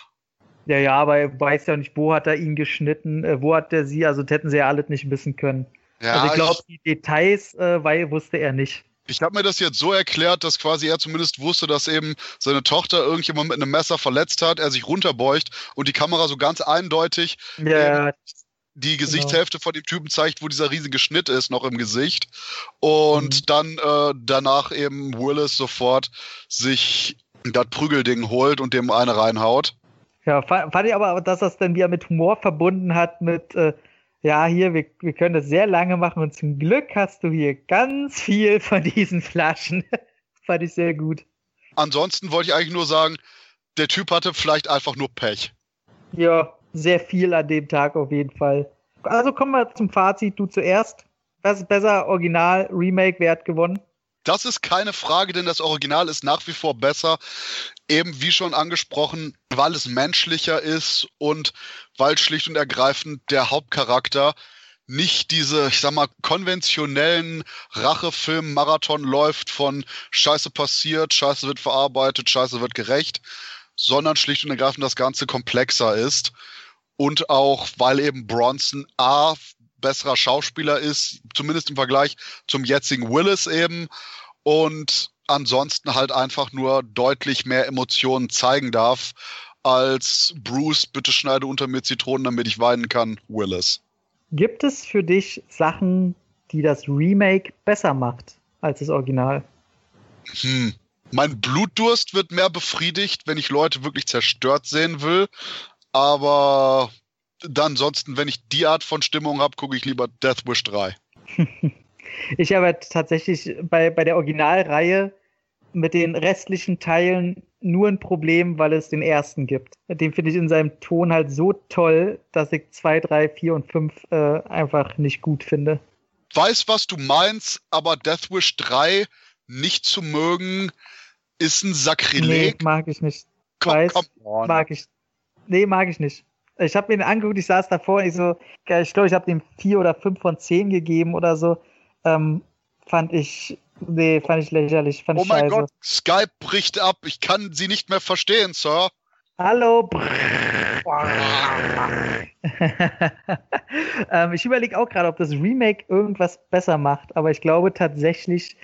Ja, ja, aber er weiß ja nicht, wo hat er ihn geschnitten, äh, wo hat er sie, also das hätten sie ja alles nicht wissen können. Ja, also ich glaube, die Details äh, weil, wusste er nicht. ich habe mir das jetzt so erklärt, dass quasi er zumindest wusste, dass eben seine Tochter irgendjemand mit einem Messer verletzt hat, er sich runterbeugt und die Kamera so ganz eindeutig Ja, die Genau. Gesichtshälfte von dem Typen zeigt, wo dieser riesige Schnitt ist, noch im Gesicht. Und Mhm. dann äh, danach eben Willis sofort sich das Prügelding holt und dem eine reinhaut. ja fa- fand ich aber, dass das dann wieder mit Humor verbunden hat, mit, äh, ja, hier, wir, wir können das sehr lange machen und zum Glück hast du hier ganz viel von diesen Flaschen. (laughs) fand ich sehr gut. Ansonsten wollte ich eigentlich nur sagen, der Typ hatte vielleicht einfach nur Pech. Ja, sehr viel an dem Tag auf jeden Fall. Also kommen wir zum Fazit, du zuerst. Was ist besser, Original, Remake, wer hat gewonnen? Das ist keine Frage, denn das Original ist nach wie vor besser. Eben wie schon angesprochen, weil es menschlicher ist und weil schlicht und ergreifend der Hauptcharakter nicht diese, ich sag mal, konventionellen Rachefilm-Marathon läuft von Scheiße passiert, Scheiße wird verarbeitet, Scheiße wird gerecht, sondern schlicht und ergreifend das Ganze komplexer ist. Und auch, weil eben Bronson A besserer Schauspieler ist, zumindest im Vergleich zum jetzigen Willis eben. Und ansonsten halt einfach nur deutlich mehr Emotionen zeigen darf, als Bruce, bitte schneide unter mir Zitronen, damit ich weinen kann, Willis. Gibt es für dich Sachen, die das Remake besser macht als das Original? Hm. Mein Blutdurst wird mehr befriedigt, wenn ich Leute wirklich zerstört sehen will. Aber dann ansonsten, wenn ich die Art von Stimmung habe, gucke ich lieber Death Wish 3. (laughs) Ich habe tatsächlich bei, bei der Originalreihe mit den restlichen Teilen nur ein Problem, weil es den ersten gibt. Den finde ich in seinem Ton halt so toll, dass ich 2, 3, 4 und 5 äh, einfach nicht gut finde. Weiß, was du meinst, aber Death Wish 3 nicht zu mögen, ist ein Nee, Sakrileg. mag ich nicht. komm, weiß, komm mag ich. Nee, mag ich nicht. Ich habe mir den angeguckt, ich saß davor und ich so, ich glaube, ich habe dem vier oder fünf von zehn gegeben oder so. Ähm, fand ich, nee, fand ich lächerlich, fand oh ich scheiße. mein Gott, Skype bricht ab, ich kann sie nicht mehr verstehen, Sir. Hallo. (laughs) ähm, ich überlege auch gerade, ob das Remake irgendwas besser macht, aber ich glaube tatsächlich,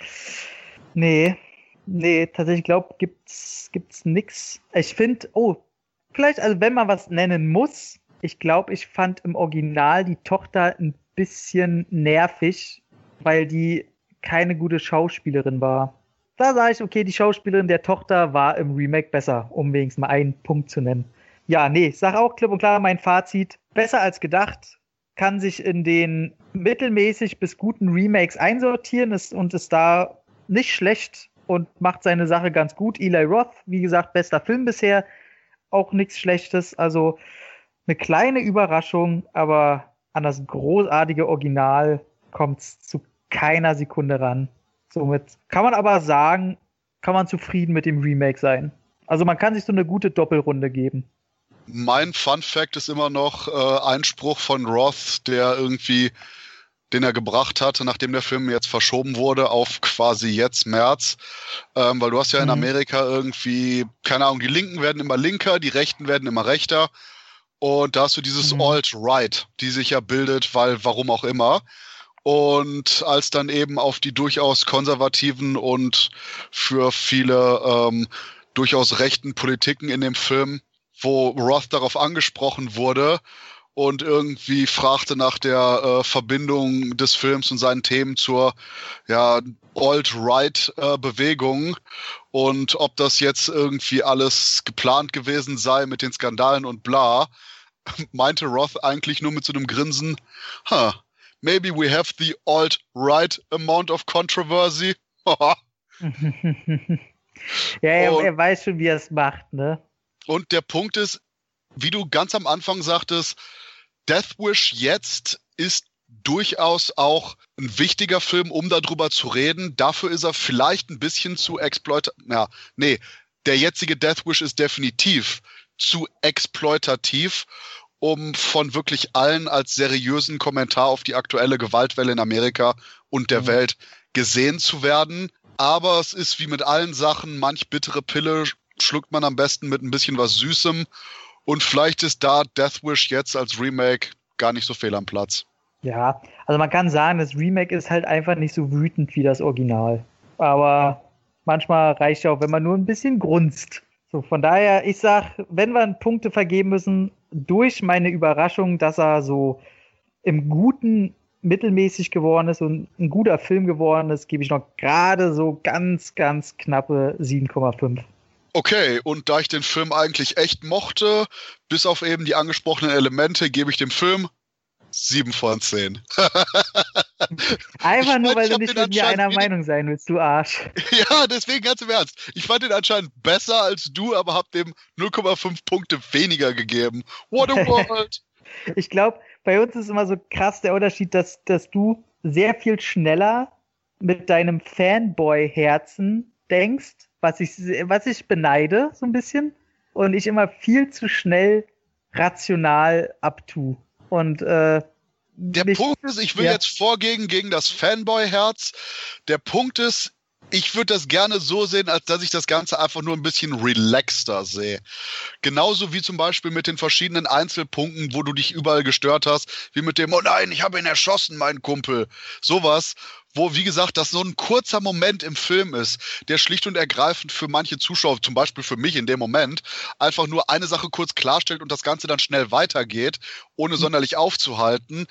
nee, nee, tatsächlich glaube, gibt's gibt's nix. Ich finde, oh, vielleicht, also wenn man was nennen muss, ich glaube, ich fand im Original die Tochter ein bisschen nervig, weil die keine gute Schauspielerin war. Da sage ich, okay, die Schauspielerin der Tochter war im Remake besser, um wenigstens mal einen Punkt zu nennen. Ja, nee, ich sage auch klipp und klar mein Fazit. Besser als gedacht, kann sich in den mittelmäßig bis guten Remakes einsortieren ist, und ist da nicht schlecht und macht seine Sache ganz gut. Eli Roth, wie gesagt, bester Film bisher, auch nichts Schlechtes. Also eine kleine Überraschung, aber an das großartige Original kommt es zu keiner Sekunde ran. Somit kann man aber sagen, kann man zufrieden mit dem Remake sein. Also man kann sich so eine gute Doppelrunde geben. Mein Fun Fact ist immer noch äh, Einspruch von Roth, der irgendwie, den er gebracht hatte, nachdem der Film jetzt verschoben wurde auf quasi jetzt März. Ähm, weil du hast ja in mhm. Amerika irgendwie, keine Ahnung, die Linken werden immer linker, die Rechten werden immer rechter. Und da hast du dieses mhm. Alt-Right, die sich ja bildet, weil warum auch immer. Und als dann eben auf die durchaus konservativen und für viele ähm, durchaus rechten Politiken in dem Film, wo Roth darauf angesprochen wurde und irgendwie fragte nach der äh, Verbindung des Films und seinen Themen zur ja, Alt-Right-Bewegung und ob das jetzt irgendwie alles geplant gewesen sei mit den Skandalen und bla, (laughs) meinte Roth eigentlich nur mit so einem Grinsen, huh, maybe we have the alt-right amount of controversy. (laughs) ja, er, er weiß schon, wie er es macht, ne? Und der Punkt ist, wie du ganz am Anfang sagtest, Death Wish jetzt ist durchaus auch ein wichtiger Film, um darüber zu reden. Dafür ist er vielleicht ein bisschen zu exploit. Ja, nee, der jetzige Death Wish ist definitiv zu exploitativ um von wirklich allen als seriösen Kommentar auf die aktuelle Gewaltwelle in Amerika und der mhm. Welt gesehen zu werden. Aber es ist wie mit allen Sachen, manch bittere Pille schluckt man am besten mit ein bisschen was Süßem. Und vielleicht ist da Death Wish jetzt als Remake gar nicht so fehl am Platz. Ja, also man kann sagen, das Remake ist halt einfach nicht so wütend wie das Original. Aber manchmal reicht ja auch, wenn man nur ein bisschen grunzt. So, von daher, ich sag, wenn wir Punkte vergeben müssen, durch meine Überraschung, dass er so im Guten mittelmäßig geworden ist und ein guter Film geworden ist, gebe ich noch gerade so ganz, ganz knappe 7,5. Okay, und da ich den Film eigentlich echt mochte, bis auf eben die angesprochenen Elemente, gebe ich dem Film 7 von 10. (laughs) Einfach nur, weil du nicht mit mir einer Meinung sein willst, du Arsch. (laughs) Ja, deswegen ganz im Ernst. Ich fand den anscheinend besser als du, aber hab dem 0,5 Punkte weniger gegeben. What a (laughs) world! ich glaube, bei uns ist immer so krass der Unterschied, dass, dass du sehr viel schneller mit deinem Fanboy-Herzen denkst, was ich, was ich beneide, so ein bisschen. Und ich immer viel zu schnell rational abtue. Und äh, der mich, Punkt ist, ich will ja. jetzt vorgehen gegen das Fanboy-Herz. Der Punkt ist, ich würde das gerne so sehen, als dass ich das Ganze einfach nur ein bisschen relaxter sehe. Genauso wie zum Beispiel mit den verschiedenen Einzelpunkten, wo du dich überall gestört hast, wie mit dem, oh nein, ich habe ihn erschossen, mein Kumpel. Sowas, wo, wie gesagt, das so ein kurzer Moment im Film ist, der schlicht und ergreifend für manche Zuschauer, zum Beispiel für mich in dem Moment, einfach nur eine Sache kurz klarstellt und das Ganze dann schnell weitergeht, ohne sonderlich aufzuhalten,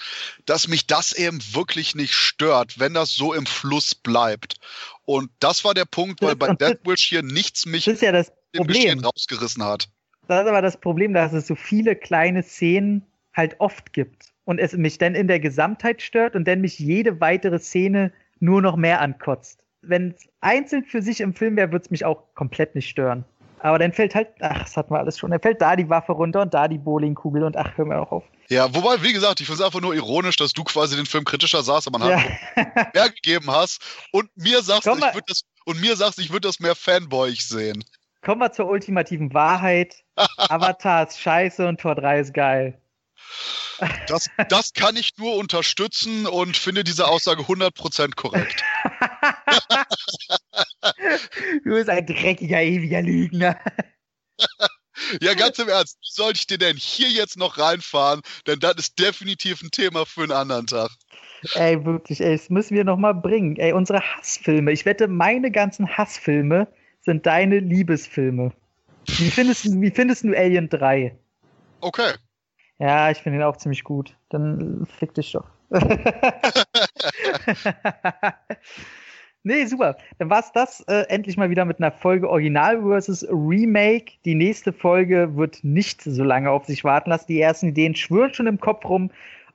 dass mich das eben wirklich nicht stört, wenn das so im Fluss bleibt. Und das war der Punkt, weil bei (laughs) Death Wish hier nichts mich das ist ja das Problem. rausgerissen hat. Das ist aber das Problem, dass es so viele kleine Szenen halt oft gibt und es mich dann in der Gesamtheit stört und dann mich jede weitere Szene nur noch mehr ankotzt. Wenn es einzeln für sich im Film wäre, würde es mich auch komplett nicht stören. Aber dann fällt halt, ach, das hatten wir alles schon, dann fällt da die Waffe runter und da die Bowlingkugel und ach, hör mir auch auf. Ja, wobei, wie gesagt, ich finde es einfach nur ironisch, dass du quasi den Film kritischer saßt, aber man ja. hat (laughs) mehr gegeben hast und mir sagst, ich würde das, und mir sagst, ich würde das mehr fanboyig sehen. kommen wir zur ultimativen Wahrheit. (laughs) Avatar ist scheiße und Tor 3 ist geil. Das, das kann ich nur unterstützen und finde diese Aussage 100% korrekt. (laughs) du bist ein dreckiger, ewiger Lügner. Ja, ganz im Ernst, wie sollte ich dir denn hier jetzt noch reinfahren? Denn das ist definitiv ein Thema für einen anderen Tag. Ey, wirklich, ey, das müssen wir noch mal bringen. Ey, unsere Hassfilme. Ich wette, meine ganzen Hassfilme sind deine Liebesfilme. Wie findest, wie findest du Alien 3? Okay. Ja, ich finde ihn auch ziemlich gut. Dann fick dich doch. (laughs) nee, super. Dann war's das äh, endlich mal wieder mit einer Folge Original versus Remake. Die nächste Folge wird nicht so lange auf sich warten lassen. Die ersten Ideen schwören schon im Kopf rum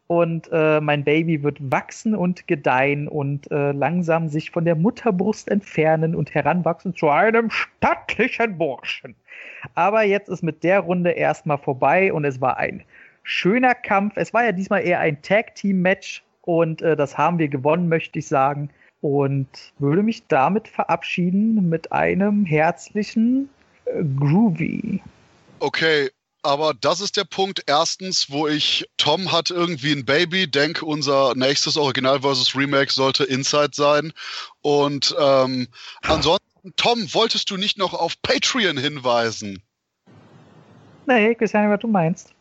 und äh, mein Baby wird wachsen und gedeihen und äh, langsam sich von der Mutterbrust entfernen und heranwachsen zu einem stattlichen Burschen. Aber jetzt ist mit der Runde erstmal vorbei und es war ein schöner Kampf. Es war ja diesmal eher ein Tag-Team-Match und äh, das haben wir gewonnen, möchte ich sagen. Und würde mich damit verabschieden mit einem herzlichen äh, Groovy. Okay, aber das ist der Punkt. Erstens, wo ich, Tom hat irgendwie ein Baby, denke, unser nächstes Original versus Remake sollte Inside sein. Und ähm, ansonsten, Tom, wolltest du nicht noch auf Patreon hinweisen? Nee, ich weiß ja nicht, was du meinst.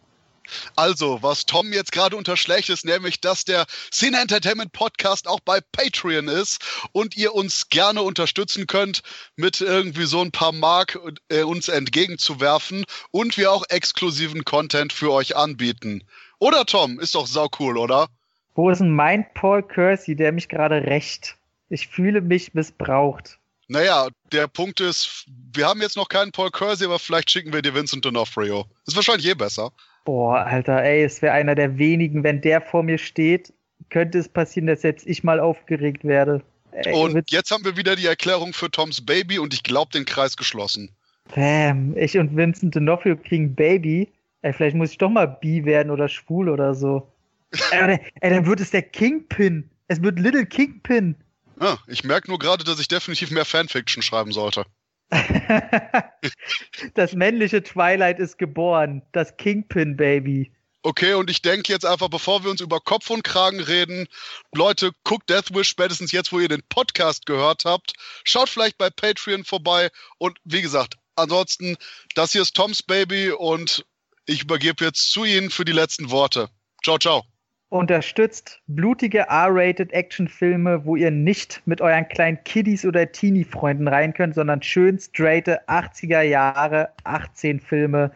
Also, was Tom jetzt gerade unterschlägt, ist nämlich, dass der Cine Entertainment Podcast auch bei Patreon ist und ihr uns gerne unterstützen könnt, mit irgendwie so ein paar Mark äh, uns entgegenzuwerfen und wir auch exklusiven Content für euch anbieten. Oder Tom? Ist doch sau cool, oder? Wo ist denn mein Paul Kersey, der mich gerade rächt? Ich fühle mich missbraucht. Naja, der Punkt ist, wir haben jetzt noch keinen Paul Kersey, aber vielleicht schicken wir dir Vincent D'Onofrio. Ist wahrscheinlich eh besser. Boah, Alter, ey, es wäre einer der wenigen, wenn der vor mir steht, könnte es passieren, dass jetzt ich mal aufgeregt werde. Ey, und jetzt haben wir wieder die Erklärung für Toms Baby und ich glaube den Kreis geschlossen. Bam, ich und Vincent D'Onofrio kriegen Baby. Ey, vielleicht muss ich doch mal bi werden oder schwul oder so. (laughs) ey, ey, dann wird es der Kingpin. Es wird Little Kingpin. Ja, ich merke nur gerade, dass ich definitiv mehr Fanfiction schreiben sollte. (laughs) das männliche Twilight ist geboren. Das Kingpin-Baby. Okay, und ich denke jetzt einfach, bevor wir uns über Kopf und Kragen reden, Leute, guckt Deathwish spätestens jetzt, wo ihr den Podcast gehört habt. Schaut vielleicht bei Patreon vorbei. Und wie gesagt, ansonsten, das hier ist Toms Baby und ich übergebe jetzt zu Ihnen für die letzten Worte. Ciao, ciao unterstützt blutige R-rated Actionfilme, wo ihr nicht mit euren kleinen Kiddies oder Teenie-Freunden rein könnt, sondern schön straighte 80er Jahre 18 Filme.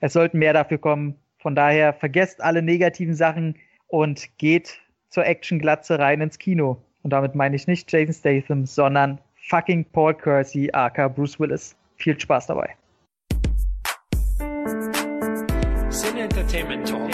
Es sollten mehr dafür kommen. Von daher vergesst alle negativen Sachen und geht zur Actionglatze rein ins Kino. Und damit meine ich nicht Jason Statham, sondern fucking Paul Kersey, aka Bruce Willis. Viel Spaß dabei. Sin Entertainment Talk